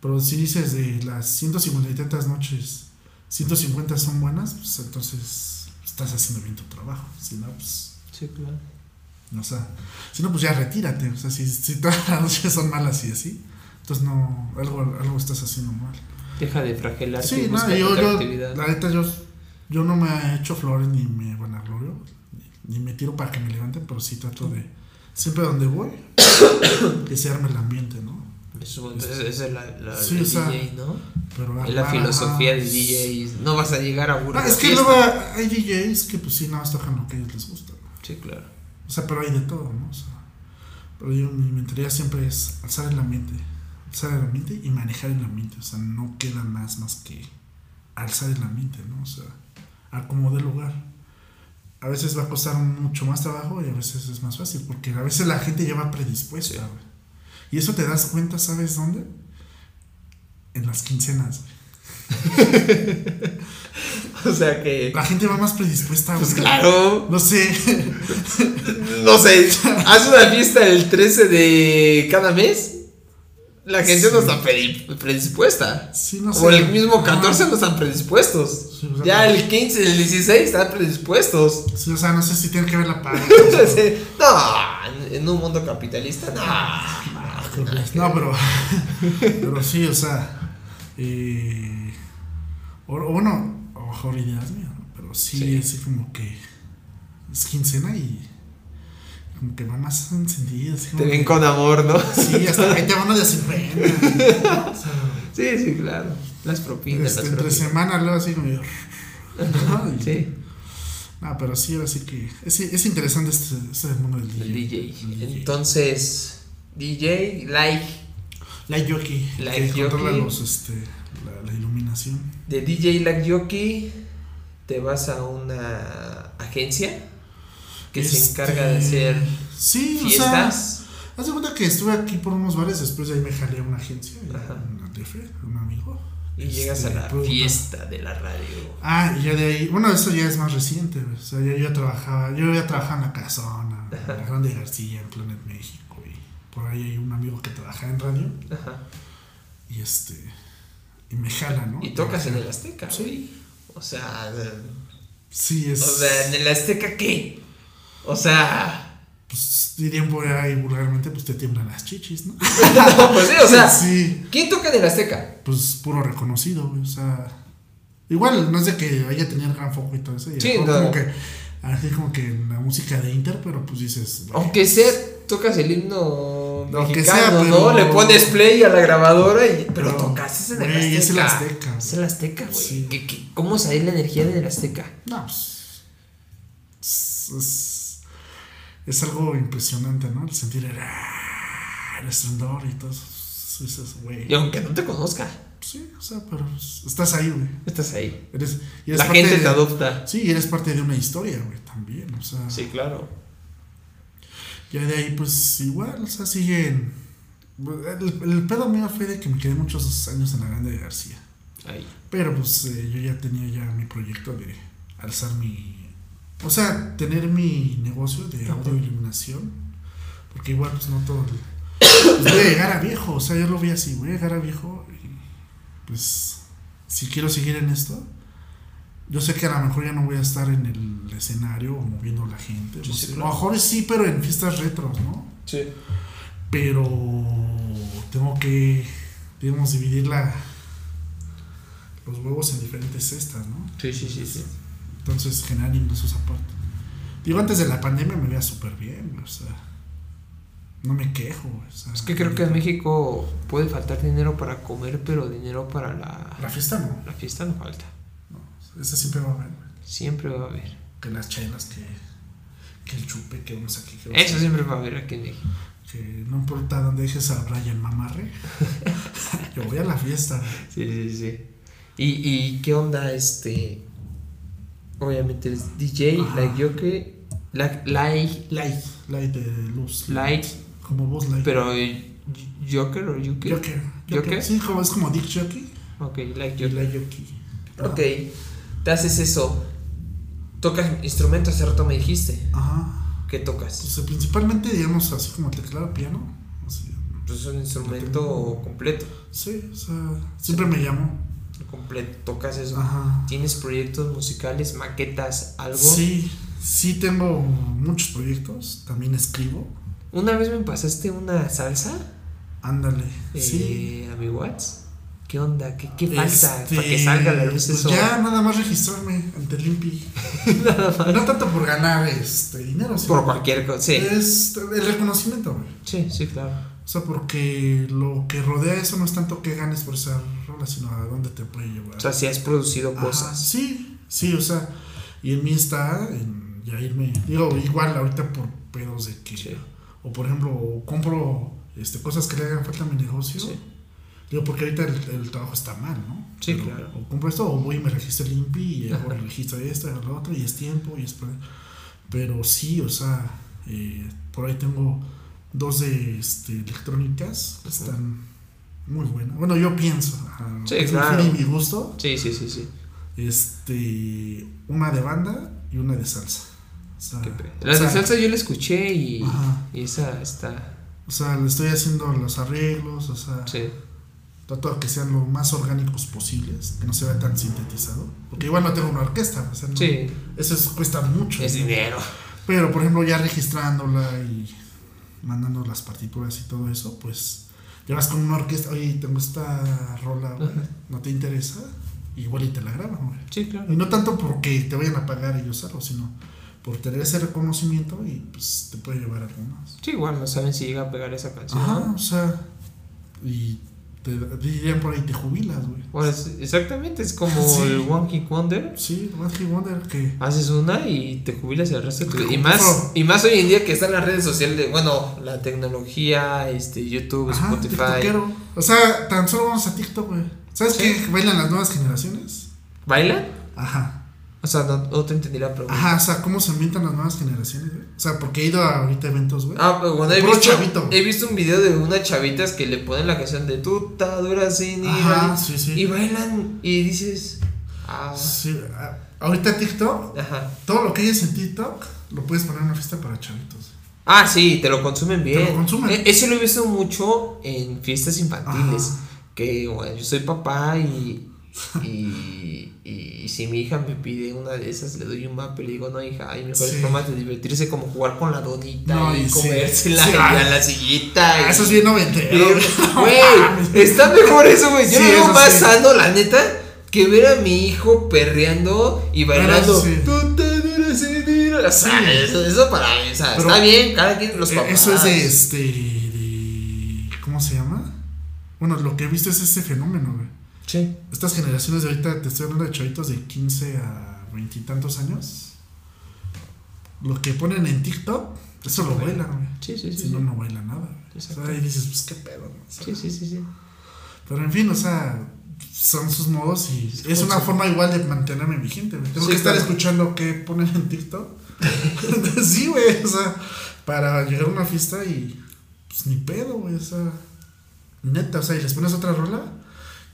Pero si dices de las 150 y tantas noches, 150 son buenas, pues entonces estás haciendo bien tu trabajo. Si no, pues, Sí, claro. o sea, si no, pues ya retírate. O sea, si, si todas las noches son malas y así, entonces no, algo, algo estás haciendo mal. Deja de fragelarte Sí, no, yo, yo, la neta, yo, yo no me he hecho flores ni me vanaglorio, ni, ni me tiro para que me levanten, pero sí trato de, siempre donde voy, que se arme el ambiente, ¿no? Eso, esa es la, la Sí, del o sea, DJ, ¿no? Pero Es la armar, filosofía de DJs. No vas a llegar a aburrir. No, es la que luego hay DJs que pues sí, nada más tocan lo que a ellos les gusta. ¿no? Sí, claro. O sea, pero hay de todo, ¿no? O sea, pero yo, mi mentalidad siempre es alzar el ambiente, alzar el ambiente y manejar el ambiente. O sea, no queda más más que alzar el ambiente, ¿no? O sea, acomodar el lugar. A veces va a costar mucho más trabajo y a veces es más fácil, porque a veces la gente ya va predispuesta, Sí. Y eso te das cuenta, ¿sabes dónde? En las quincenas. O sea que. La gente va más predispuesta, Pues güey. claro. No sé. No sé. Haz una fiesta el 13 de cada mes. La gente no está predispuesta. Sí, no sé. O el mismo Ajá. 14 no están predispuestos. Sí, o sea, Ya no. el 15 y el 16 están predispuestos. Sí, o sea, no sé si tiene que ver la paga. No, en- un mundo capitalista, no. No, pero. Pero sí, o sea. Eh, o, o bueno, mejor ideas mías. Pero sí, Sí. así como que. Es quincena y. Como que va más encendido. Así Te ven con amor, ¿no? Sí, hasta ahí te van de 50. ¿no? O sea, Sí, sí, claro. Las propinas, este, las entre propinas. semana luego así como. ¿no? Y- Sí, No, pero sí, ahora sí que. Es, es interesante este, este mundo del DJ. el DJ. El DJ. Entonces, DJ, like. Like Jockey. Like que controla Jockey. los, este, la, la iluminación. De DJ Like Jockey, te vas a una agencia que se Este, encarga de hacer Sí, o sea. fiestas. Haz de cuenta que estuve aquí por unos bares, después de ahí me jalé a una agencia, un ATF, un amigo. y llegas este, a la productor. fiesta de la radio. Ah, y ya de ahí, bueno, eso ya es más reciente, o sea, ya yo ya trabajaba, yo ya trabajaba en la casona, en la Grande García, en Planet México, y por ahí hay un amigo que trabaja en radio, Ajá. y este, y me jala, ¿no? Y tocas en el Azteca, Sí. güey. O sea, Sí, es. o sea, en el Azteca, ¿qué? O sea, Pues dirían por ahí vulgarmente, pues te tiemblan las chichis, ¿no? no, pues sí, o sea, sí. ¿quién toca en el Azteca? pues puro reconocido, güey, o sea, igual no es de que haya tenido el gran foco y todo eso, y Sí, como, que así como que en la música de Inter, pero pues dices, güey, Aunque sea, tocas el himno Aunque mexicano, sea, ¿no? Le pones play a la grabadora y... Pero, Pero, tocas es en el güey, Azteca. es el Azteca. Es el Azteca, güey. Sí. ¿Qué- qué- ¿Cómo sale la energía del Azteca? no, pues es, es, es algo impresionante, ¿no? El sentir el, ah, el y todo eso, dices, güey, Y aunque no te conozca, sí, o sea, pero estás ahí, güey, estás ahí. eres, La parte gente de- te adopta. Sí, y eres parte de una historia, güey, también, o sea, Sí, claro. Ya de ahí, pues igual, o sea, siguen. El, el pedo mío fue de que me quedé muchos años en la Grande de García. Ahí. Pero pues eh, yo ya tenía ya mi proyecto de alzar mi. O sea, tener mi negocio de audio iluminación. Porque igual, pues no todo. pues, voy a llegar a viejo, o sea, yo lo vi así, voy a llegar a viejo y pues si quiero seguir en esto. Yo sé que a lo mejor ya no voy a estar en el escenario o moviendo a la gente. Sí, no sí, sé. claro. A lo mejor sí, pero en fiestas retros, ¿no? Sí. pero tengo que, digamos, dividir la, los huevos en diferentes cestas, ¿no? Sí, sí, sí, sí. Entonces generar ingresos aparte. Digo, antes de la pandemia me veía súper bien, o sea, no me quejo, o sea, Es que creo que en México puede faltar dinero para comer, pero dinero para la, La fiesta no, la fiesta no falta. no, esa siempre va a haber, güey, Siempre va a haber. que las chelas, que, que el chupe, que unos aquí, que Eso siempre va a haber aquí en México. que no importa dónde dejes a Brian Mamarre, yo voy a la fiesta. Sí, sí, sí. ¿Y, y qué onda este? Obviamente eres DJ, Ajá. like yo que. Like, like, Light, light de luz. like, Como vos, light. pero eh, Joker o. Joker. ¿Joker? Joker. Sí, como, es como Dick Jockey. Ok, like Joker. la Jockey. Ok, te haces eso. Tocas instrumentos, hace rato me dijiste. Ajá. ¿Qué tocas? Pues, eh, principalmente, digamos, así como teclado, piano. Así. Pues es un instrumento completo. Sí, o sea, siempre me llamo. Completo, tocas eso. Ajá. ¿Tienes proyectos musicales, maquetas, algo? Sí, sí tengo muchos proyectos. También escribo. Una vez me pasaste una salsa Ándale. eh, sí. a mi Whats. ¿Qué onda? ¿Qué, qué falta Este, para que salga a la luz pues eso? Ya nada más registrarme ante el INPI. Nada más. No tanto por ganar este dinero, sino Por cualquier cosa. Sí. Es el reconocimiento, güey. sí, sí, claro. O sea, porque lo que rodea eso no es tanto que ganes por esa rola, sino a dónde te puede llevar. O sea, si has producido Ajá, cosas. sí, sí, o sea, y en mí está en ya irme, digo, igual ahorita por pedos de que, Sí. o por ejemplo, compro este, cosas que le hagan falta a mi negocio. Sí. Digo, porque ahorita el, el trabajo está mal, ¿no? Sí, Pero, claro. O compro esto, o voy y me registro el INPI y hago el registro de esto, de lo otro, y es tiempo, y es. Pero sí, o sea, eh, por ahí tengo dos de este, electrónicas que están muy buenas. Bueno, yo pienso. ajá, Sí, claro. mi gusto. Sí, sí, sí, sí. Este, una de banda y una de salsa. O sea, la o sea, de salsa yo la escuché y, y esa está. O sea, le estoy haciendo los arreglos, o sea, Sí. trato de que sean lo más orgánicos posibles, que no se vea tan sintetizado. Porque igual no tengo una orquesta, o sea, no- Sí. eso es- cuesta mucho. Es dinero. Pero, por ejemplo, ya registrándola y mandando las partituras y todo eso, pues llevas con una orquesta, oye, tengo esta rola, güey. ¿no te interesa? Igual y te la graban, güey. Sí, claro. Y no tanto porque te vayan a pagar ellos algo, sino por tener ese reconocimiento y pues te puede llevar algo más. Sí, igual no saben si llega a pegar esa canción. Ajá, o sea, y te dirían por ahí te jubilas, güey. Pues, exactamente, es como Sí. el One Hit Wonder. Sí, One Hit Wonder que... Haces una y te jubilas el resto de tu. Y más, y más hoy en día que están las redes sociales de, bueno, la tecnología, este, YouTube, Ajá, Spotify. tiktokero. O sea, tan solo vamos a TikTok, güey. ¿Sabes Sí. qué bailan las nuevas generaciones? ¿Bailan? Ajá. O sea, no, no te entendí la pregunta. Ajá, o sea, ¿cómo se ambientan las nuevas generaciones, güey? O sea, porque he ido a ahorita eventos, güey. Ah, pero bueno, he visto, chavito. he visto un video de unas chavitas que le ponen la canción de tuta dura sin Ajá, sí, sí. y bailan y dices, ah, Sí, ah, ahorita TikTok, ajá. todo lo que hayas en TikTok, lo puedes poner en una fiesta para chavitos. Ah, sí, te lo consumen bien. lo consumen. E- Eso lo he visto mucho en fiestas infantiles. Ajá. Que bueno, yo soy papá y, y, y si mi hija me pide una de esas, le doy un mapa y le digo, no, hija, hay mejores Sí. formas de divertirse como jugar con la donita No, y, y sí. comérsela Sí, y a la sillita. Ah, eso es bien noventero. Güey, está mejor eso, güey. Yo lo veo más sano, la neta, que ver a mi hijo perreando y bailando. O sea, eso, eso para mí, o sea, Pero- está bien, cada quien los Eh, papás. Eso es de este. de- ¿Cómo se llama? Bueno, lo que he visto es ese fenómeno, güey. Sí. Estas generaciones de ahorita, te estoy hablando de chavitos de 15 a veintitantos años. Lo que ponen en TikTok, eso lo bailan, güey. Sí, sí, sí. Si sí. no, no bailan nada. O sea, y dices, pues qué pedo. O sea, Sí, sí, sí, sí. Pero en fin, o sea, son sus modos y Sí, es una sí. forma igual de mantenerme vigente, güey. Tengo Sí, que estar claro. escuchando qué ponen en TikTok. sí, güey, o sea, para llegar a una fiesta y pues ni pedo, güey, o sea, neta, o sea, y les pones otra rola,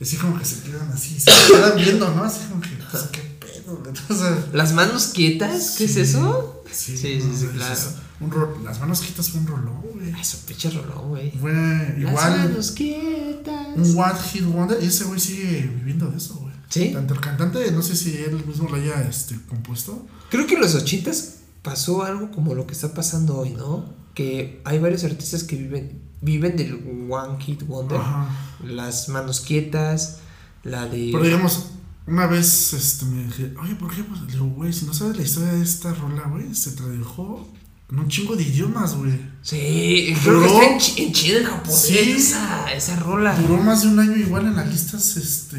así como que se quedan así, se quedan viendo, ¿no? Así como que, pues qué pedo, güey. O sea, ¿Las manos quietas? ¿Qué Sí. es eso? sí, Sí, sí, no, sí, es- claro. es un ro- las manos quitas fue un rolón, güey. Eso pinche rolón, güey. Güey, Las igual manos quietas. un One Hit Wonder, y ese güey sigue viviendo de eso, güey. ¿Sí? Tanto el cantante, no sé si él mismo lo haya este, compuesto. Creo que en los ochentas pasó algo como lo que está pasando hoy, ¿no? Que hay varios artistas que viven, viven del One Hit Wonder. Ajá. Las manos quietas, la de... Pero digamos, una vez este, me dije, oye, ¿por qué? Pues, digo, güey, si no sabes la historia de esta rola, güey, se tradujo en un chingo de idiomas, güey. Sí, creo que está en, chi- en japonés, Sí. esa, esa rola. Duró más de un año igual en las listas, este,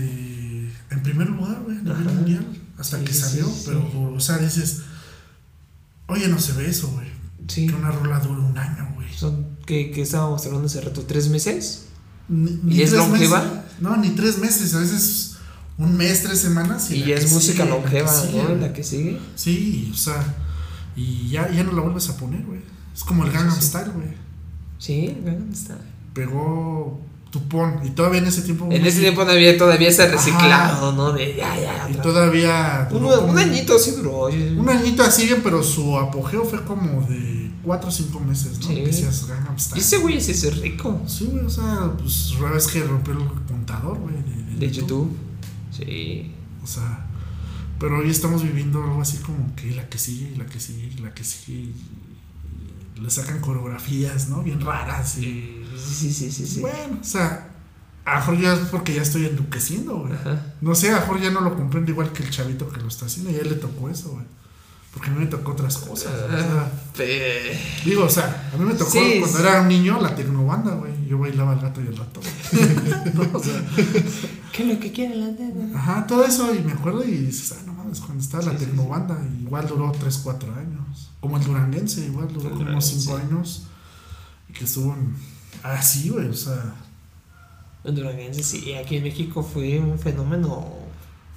en primer lugar, güey, a nivel Ajá. mundial, hasta Sí, que salió. sí. Pero, o sea, dices, oye, no se ve eso, güey. Sí. Que una rola dure un año, güey. Son, que, que estábamos hablando hace rato, tres meses. Ni, ¿Y es longeva? meses. No, ni tres meses, a veces un mes, tres semanas. Y, la ya es música sigue, la longeva, sigue, ¿no? La que sigue. Sí, o sea, y ya, ya no la vuelves a poner, güey. Es como el Gangnam Sí. Style, güey. Sí, Gangnam Style. Pegó Tupón y todavía en ese tiempo. En ese tiempo todavía ese Ajá. reciclado, ¿no? De ya, ya. Y todavía. un, un añito sí duró. Un añito así, pero su apogeo fue como de 4 o 5 meses, ¿no? Sí. Que decías Gangnam Style. ese güey sí es rico. Sí, güey, o sea, pues la vez que rompió el contador, güey, de, De YouTube. Sí. O sea, pero hoy estamos viviendo algo así como que la que sigue, y la que sigue, y la que sigue. le sacan coreografías, ¿no? Bien raras. Y, Sí, sí, sí, sí. Bueno, o sea, a lo mejor ya es porque ya estoy enduqueciendo, güey. Ajá. No sé, a lo mejor ya no lo comprendo igual que el chavito que lo está haciendo, ya le tocó eso, güey. Porque a mí me tocó otras cosas. o sea, Pe- digo, o sea, a mí me tocó Sí, cuando sí. era un niño la tecnobanda, güey. Yo bailaba el gato y el rato. güey. No, o sea, ¿Qué es lo que quiere la nena? ajá, todo eso, y me acuerdo y dices, ah, no mames, cuando estaba la Sí, sí, tecnobanda, igual duró 3, 4 años. Como el duranguense, igual duró El como duranguense. 5 años. Y que estuvo en. Ah, sí, güey, o sea. En Duranguense, sí. Aquí en México fue un fenómeno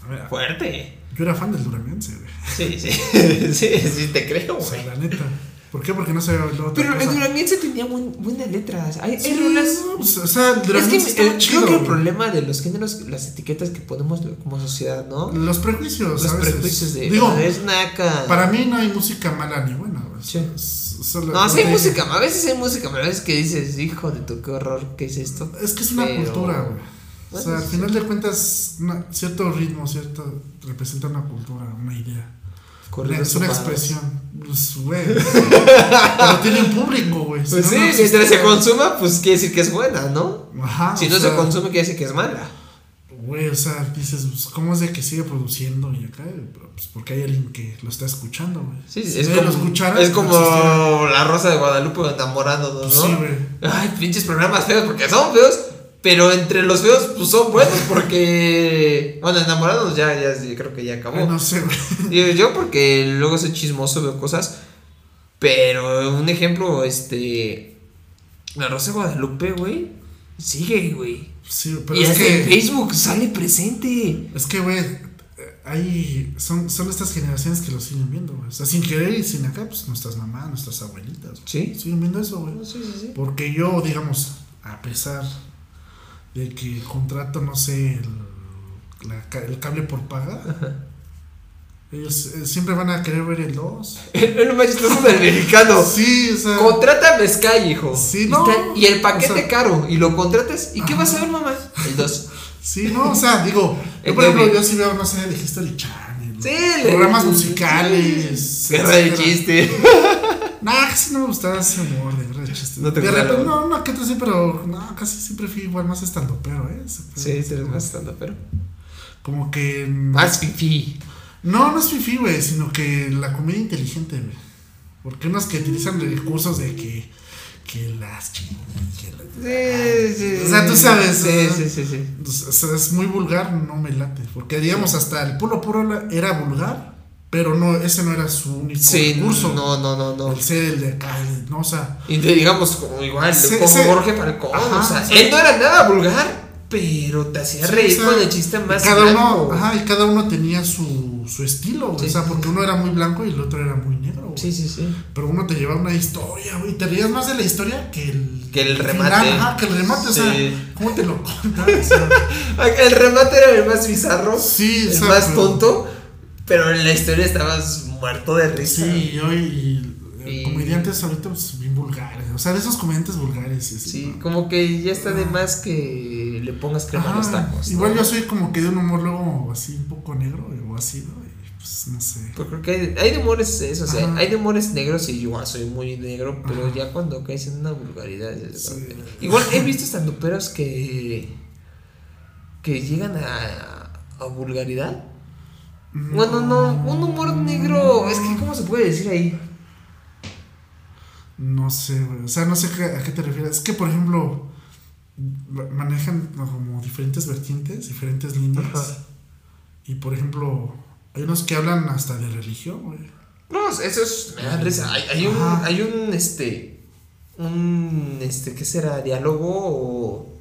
ver, fuerte. yo era fan del duranguense, güey. Sí, sí. sí, sí, te creo, O sea, güey. la neta. ¿Por qué? Porque no sabía bailar otra Pero el cosa. duranguense tenía buen- buenas letras. Hay, hay Sí, rolas. no, pues, o sea, el Es que duranguense estaba eh, chido, creo que el güey. problema de los géneros, las etiquetas que ponemos como sociedad, ¿no? Los prejuicios, Los a veces. prejuicios de. Digo, "Ah, es naca. para mí no hay música mala ni buena, güey. Sí. Es- solo- No, sí hay música, a veces hay música, pero a veces que dices, hijo de tu, qué horror, ¿qué es esto? Es que es una Pero- cultura, güey. O sea, al final de cuentas, una- cierto ritmo, cierto, representa una cultura, una idea. Corridos es una expresión. Pues, güey. Pero tiene un público, güey. Si Pues no, sí, no mientras se consuma, pues quiere decir que es buena, ¿no? Ajá. Si no se consume, quiere decir que es mala. Güey, o sea, dices, pues, ¿cómo es de que sigue produciendo y acá? Pero, Pues porque hay alguien que lo está escuchando, güey. Sí, Si es como, lo es como existiera. la Rosa de Guadalupe enamorándonos, ¿no? Sí, güey. Ay, pinches programas feos, porque son feos, pero entre los feos, pues son buenos, porque. Bueno, enamorándonos ya, ya creo que ya acabó. Ay, no sé, güey. Yo porque luego soy chismoso, veo cosas. Pero un ejemplo, este. La Rosa de Guadalupe, güey. Sigue, güey. Sí, pero Y es hasta en que. Facebook sale presente. Es que, güey, hay, son, son estas generaciones que lo siguen viendo, güey. O sea, sin querer y sin acá, pues nuestras mamás, nuestras abuelitas, Sí. siguen viendo eso, güey. Sí, sí, sí. Porque yo, digamos, a pesar de que contrato, no sé, el, la el cable por paga, ellos eh, siempre van a querer ver el 2. Es lo más chistoso del mexicano. Sí, o sea. Contrata Sky, hijo. Sí, no, Y el paquete o sea- caro. Y lo contratas. ¿Y qué vas a ver, mamá? El 2. Sí, no, o sea, digo, yo por ejemplo, yo sí veo, no sé, de History Channel. Sí, Programas le- musicales. Guerra de chiste. Nah, casi no me gustaba ese humor de guerra de chistes. No te de gusta, repente, ¿no? no, no, que otro sí, pero no, casi siempre fui igual más estando, pero, ¿eh? Pedo, Sí, eres más estando, pero. Como que. Más fifi. No, no es fifi, güey, sino que la comedia inteligente, güey. Porque unos que utilizan recursos de que. Que las la- Sí, sí. O sea, tú sabes, Sí, sí, sí, sí. O sea, es muy vulgar, no me late. Porque digamos, hasta el puro puro era vulgar, pero no, ese no era su único Sí, recurso. no, no, no, no. El ser el de acá, no, o sea. Y digamos, como igual, Sí, como. Jorge Falcón. Ajá, o sea, él no era nada vulgar, pero te hacía reír o sea, con el chiste más cada uno, ajá, y cada uno tenía su, su estilo, güey. Sí, o sea, porque uno era muy blanco y el otro era muy negro, güey. Sí, sí, sí. Pero uno te lleva una historia, güey. Te rías más de la historia que el. Que el final, remate. ajá, que el remate, o sea. ¿cómo te lo cuentas? O sea, El remate era el más bizarro, sí, el o sea, más tonto, pero en la historia estabas muerto de risa. Sí, y hoy y, eh, Y- comediantes ahorita pues bien vulgares, o sea, de esos comediantes vulgares y así, Sí, ¿no? como que ya está de más que le pongas crema a Ajá, los tacos. ¿no? Igual yo soy como que de un humor luego así un poco negro o así, ¿no? Pues no sé. Pues creo que hay, hay de humores eso, o sea, hay de humores negros y yo igual soy muy negro, pero Ajá. ya cuando caes en una vulgaridad. es Sí. Igual he visto estandoperos que. que llegan a, a vulgaridad. Bueno, no, un humor negro. Es que, ¿cómo se puede decir ahí? No sé, güey. O sea, no sé a qué te refieres. Es que, por ejemplo, ma- manejan como diferentes vertientes, diferentes líneas. Ajá. Y, por ejemplo, hay unos que hablan hasta de religión, güey. No, eso es. Me da risa. Hay, hay un. Hay un este. Un. Este, ¿qué será? ¿Diálogo o.?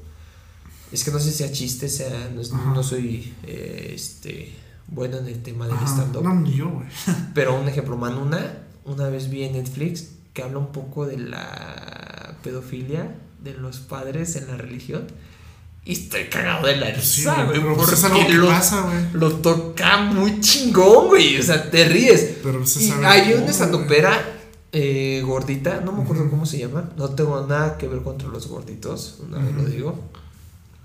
Es que no sé si sea chiste, sea. No, soy. eh, este. Bueno en el tema del stand-up. No, ni yo, güey. Pero un ejemplo, Manuna, una vez vi en Netflix que habla un poco de la pedofilia de los padres en la religión. Y estoy cagado de la Pues sí, risa, güey, pero pues es porque algo que lo, pasa, güey. lo toca muy chingón, güey. O sea, te ríes. Pero se sabe hay una estandopera eh, gordita, no me acuerdo cómo se llama. No tengo nada que ver contra los gorditos, una vez lo digo.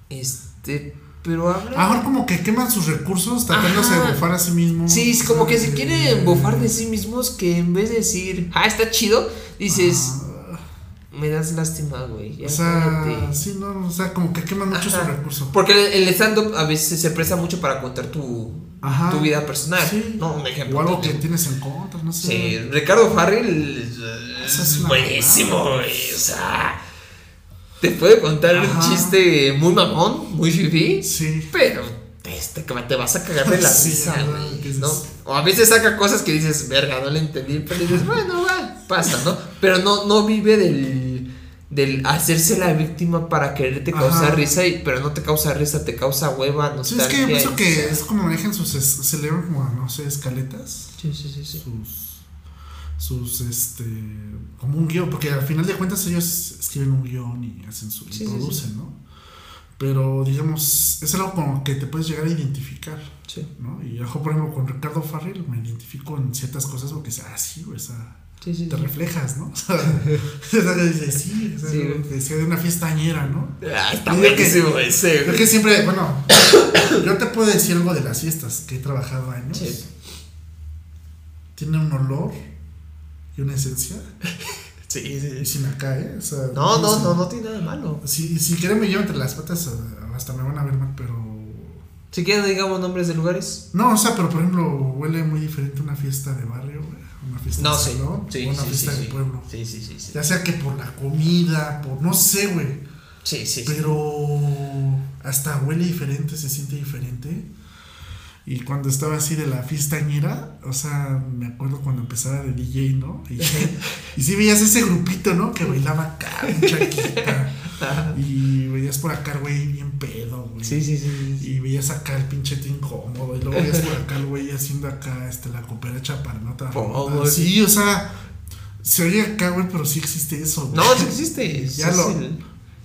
Este, pero habla. A lo mejor como que queman sus recursos tratándose Ajá. de bufar a sí mismo. Sí, es como que se Eh, quieren bofar de sí mismos que en vez de decir, ah, está chido, dices, ajá. Me das lástima, güey. O sea, cállate". sí, no, o sea, como que queman mucho Ajá. su recurso. Porque el el stand-up a veces se presta mucho para contar tu, Ajá. tu vida personal. Sí. No, un ejemplo. O algo que tienes en contra, no sé. Sí, Ricardo Farrell Esa es buenísimo, güey. O sea, te puede contar un chiste muy mamón, muy fifi, Sí. pero este, te vas a cagar de la Sí, risa, güey, ¿no? O a veces saca cosas que dices, verga, no le entendí, pero dices, bueno, va, pasa, ¿no? Pero no, no vive del, del hacerse la víctima para quererte causar Ajá. risa, y, pero no te causa risa, te causa hueva, Sí, nostalgia. es que yo pienso que es como manejan sus. llaman como, no sé, escaletas. Sí, sí, sí, sí. Sus. sus este como un guion porque al final de cuentas ellos escriben un guion y hacen su Sí, sí, producen sí. no pero digamos es algo como que te puedes llegar a identificar Sí, no y yo por ejemplo con Ricardo Farrell me identifico en ciertas cosas porque es ah sí güey, o sea sí, sí. te reflejas no o sea, sí, o sea, Sí, decía de una fiestañera no Ah, está creo que- buenísimo ese. Creo que siempre, bueno, yo te puedo decir algo de las fiestas que he trabajado años. Sí. Tiene un olor y una esencia. Sí, Y sí. sin acá, ¿eh? O sea, No, no, no, no tiene nada de malo. Si, si quieren me llevo entre las patas, hasta me van a ver mal, pero. Si quieren, digamos nombres de lugares. No, o sea, pero por ejemplo, huele muy diferente una fiesta de barrio, güey, fiesta No, sí. salón, Sí, una sí, fiesta sí, de sí. pueblo. Sí, sí, sí. Sí, Ya sea que por la comida, por. No sé, güey. sí, sí. Pero hasta huele diferente, se siente diferente. Y cuando estaba así de la fiestañera, o sea, me acuerdo cuando empezaba de DJ, ¿no? Y, y sí veías ese grupito, ¿no? Que bailaba acá, un chaquita. Y veías por acá güey bien pedo, güey. Sí, sí, sí. sí. Y veías acá el pinchete incómodo. Y luego veías por acá el güey haciendo acá este, la cooperacha para no Oh, trabajar. güey. Sí, o sea, se oye acá, güey, pero sí existe eso, güey. No, sí existe. Ya Sí, lo- sí.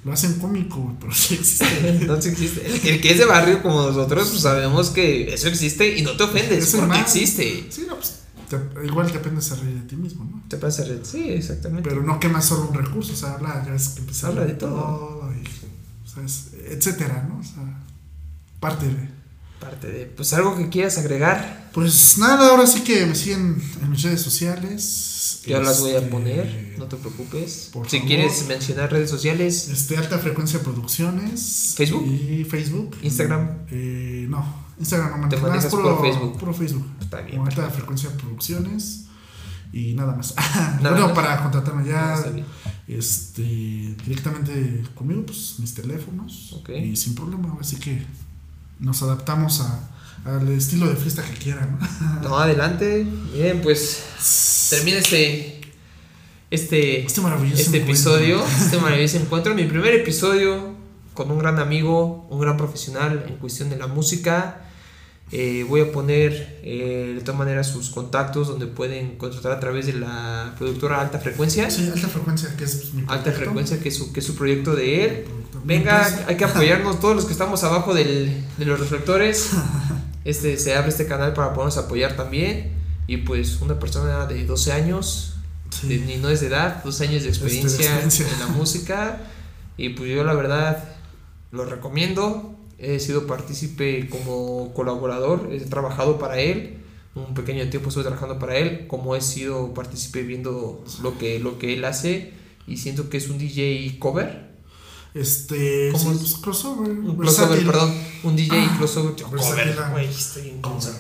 Lo hacen cómico, güey, pero sí existe. No, sí existe. El, el que es de barrio como nosotros, pues sabemos que eso existe y no te ofendes Es porque existe. Sí, no, pues te- igual te aprendes a reír de ti mismo, ¿no? Te pasa red. Sí, exactamente. Pero no quemas solo un recurso, o sea, habla, ya ves que empieza a Habla de todo. Etcétera, ¿no? O sea, parte de. Parte de, pues algo que quieras agregar, Pues nada, ahora sí que me siguen en mis redes sociales. yo las voy a Este, poner, no te preocupes. por si favor. quieres mencionar redes sociales, Este, Alta Frecuencia Producciones. ¿Facebook? Y Facebook. Instagram. Eh, no, Instagram no Te nada, es manejas puro, por Facebook. Puro Facebook. está bien. Alta. Frecuencia Producciones. Y nada más. Nada bueno, más. para contratarme ya. Está bien. Este directamente conmigo, pues mis teléfonos. Y sin problema, así que nos adaptamos a, al estilo de fiesta que quieran. ¿no? No, adelante. Bien, pues termina este. Este. Este maravilloso este encuentro. episodio, este maravilloso encuentro, mi primer episodio con un gran amigo, un gran profesional en cuestión de la música. Eh, voy a poner eh, de todas maneras sus contactos donde pueden contratar a través de la productora Alta Frecuencia. Sí, alta frecuencia, que es mi Alta proyecto. Frecuencia, que es su, que es su proyecto de él. Venga, hay que apoyarnos todos los que estamos abajo del- de los reflectores. Este, se abre este canal para podernos apoyar también. Y pues una persona de 12 años, Sí. de- ni no es de edad, 12 años de Este, de experiencia, experiencia. en la música. Y pues yo la verdad lo recomiendo. He sido partícipe como colaborador, he trabajado para él. Un pequeño tiempo estuve trabajando para él, como he sido partícipe viendo lo que, lo que él hace. Y siento que es un DJ cover. Este, ¿Cómo sí, es? pues, crossover. Un crossover, versátil. perdón. Un DJ Ah, crossover. versátil, Cover, ah. güey, estoy en ¿Cómo cover.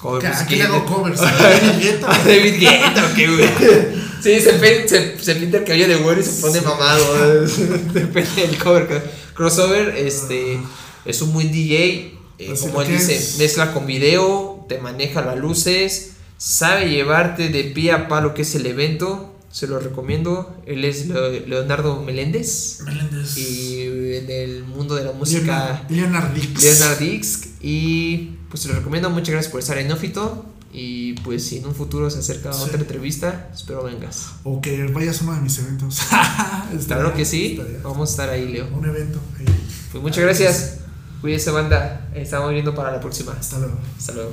Cover, ¿qué- pues, ¿A quién le ¿quién? hago covers? ¿A David Guetta? A David Guetta, ¿o qué, güey? Sí, se, pe- se, se pinta el cabello de güero y se pone mamado. Depende del cover. Crossover, este, es un buen DJ. eh, Pues, como él ¿qué dice, es? mezcla con video, te maneja las luces, sabe llevarte de pie a palo que es el evento. Se lo recomiendo. Él es Leo- Leonardo Meléndez. Meléndez. Y en el mundo de la música. Leonard, Dix. Leonard Dix y pues se lo recomiendo, muchas gracias por estar en Nófito y pues si en un futuro se acerca Sí. otra entrevista, espero vengas. O que vayas a uno de mis eventos. Claro que sí, Estaría- vamos a estar ahí, Leo. Un evento. ahí. Pues muchas gracias, cuídese banda, estamos viendo para la próxima. Hasta luego. Hasta luego.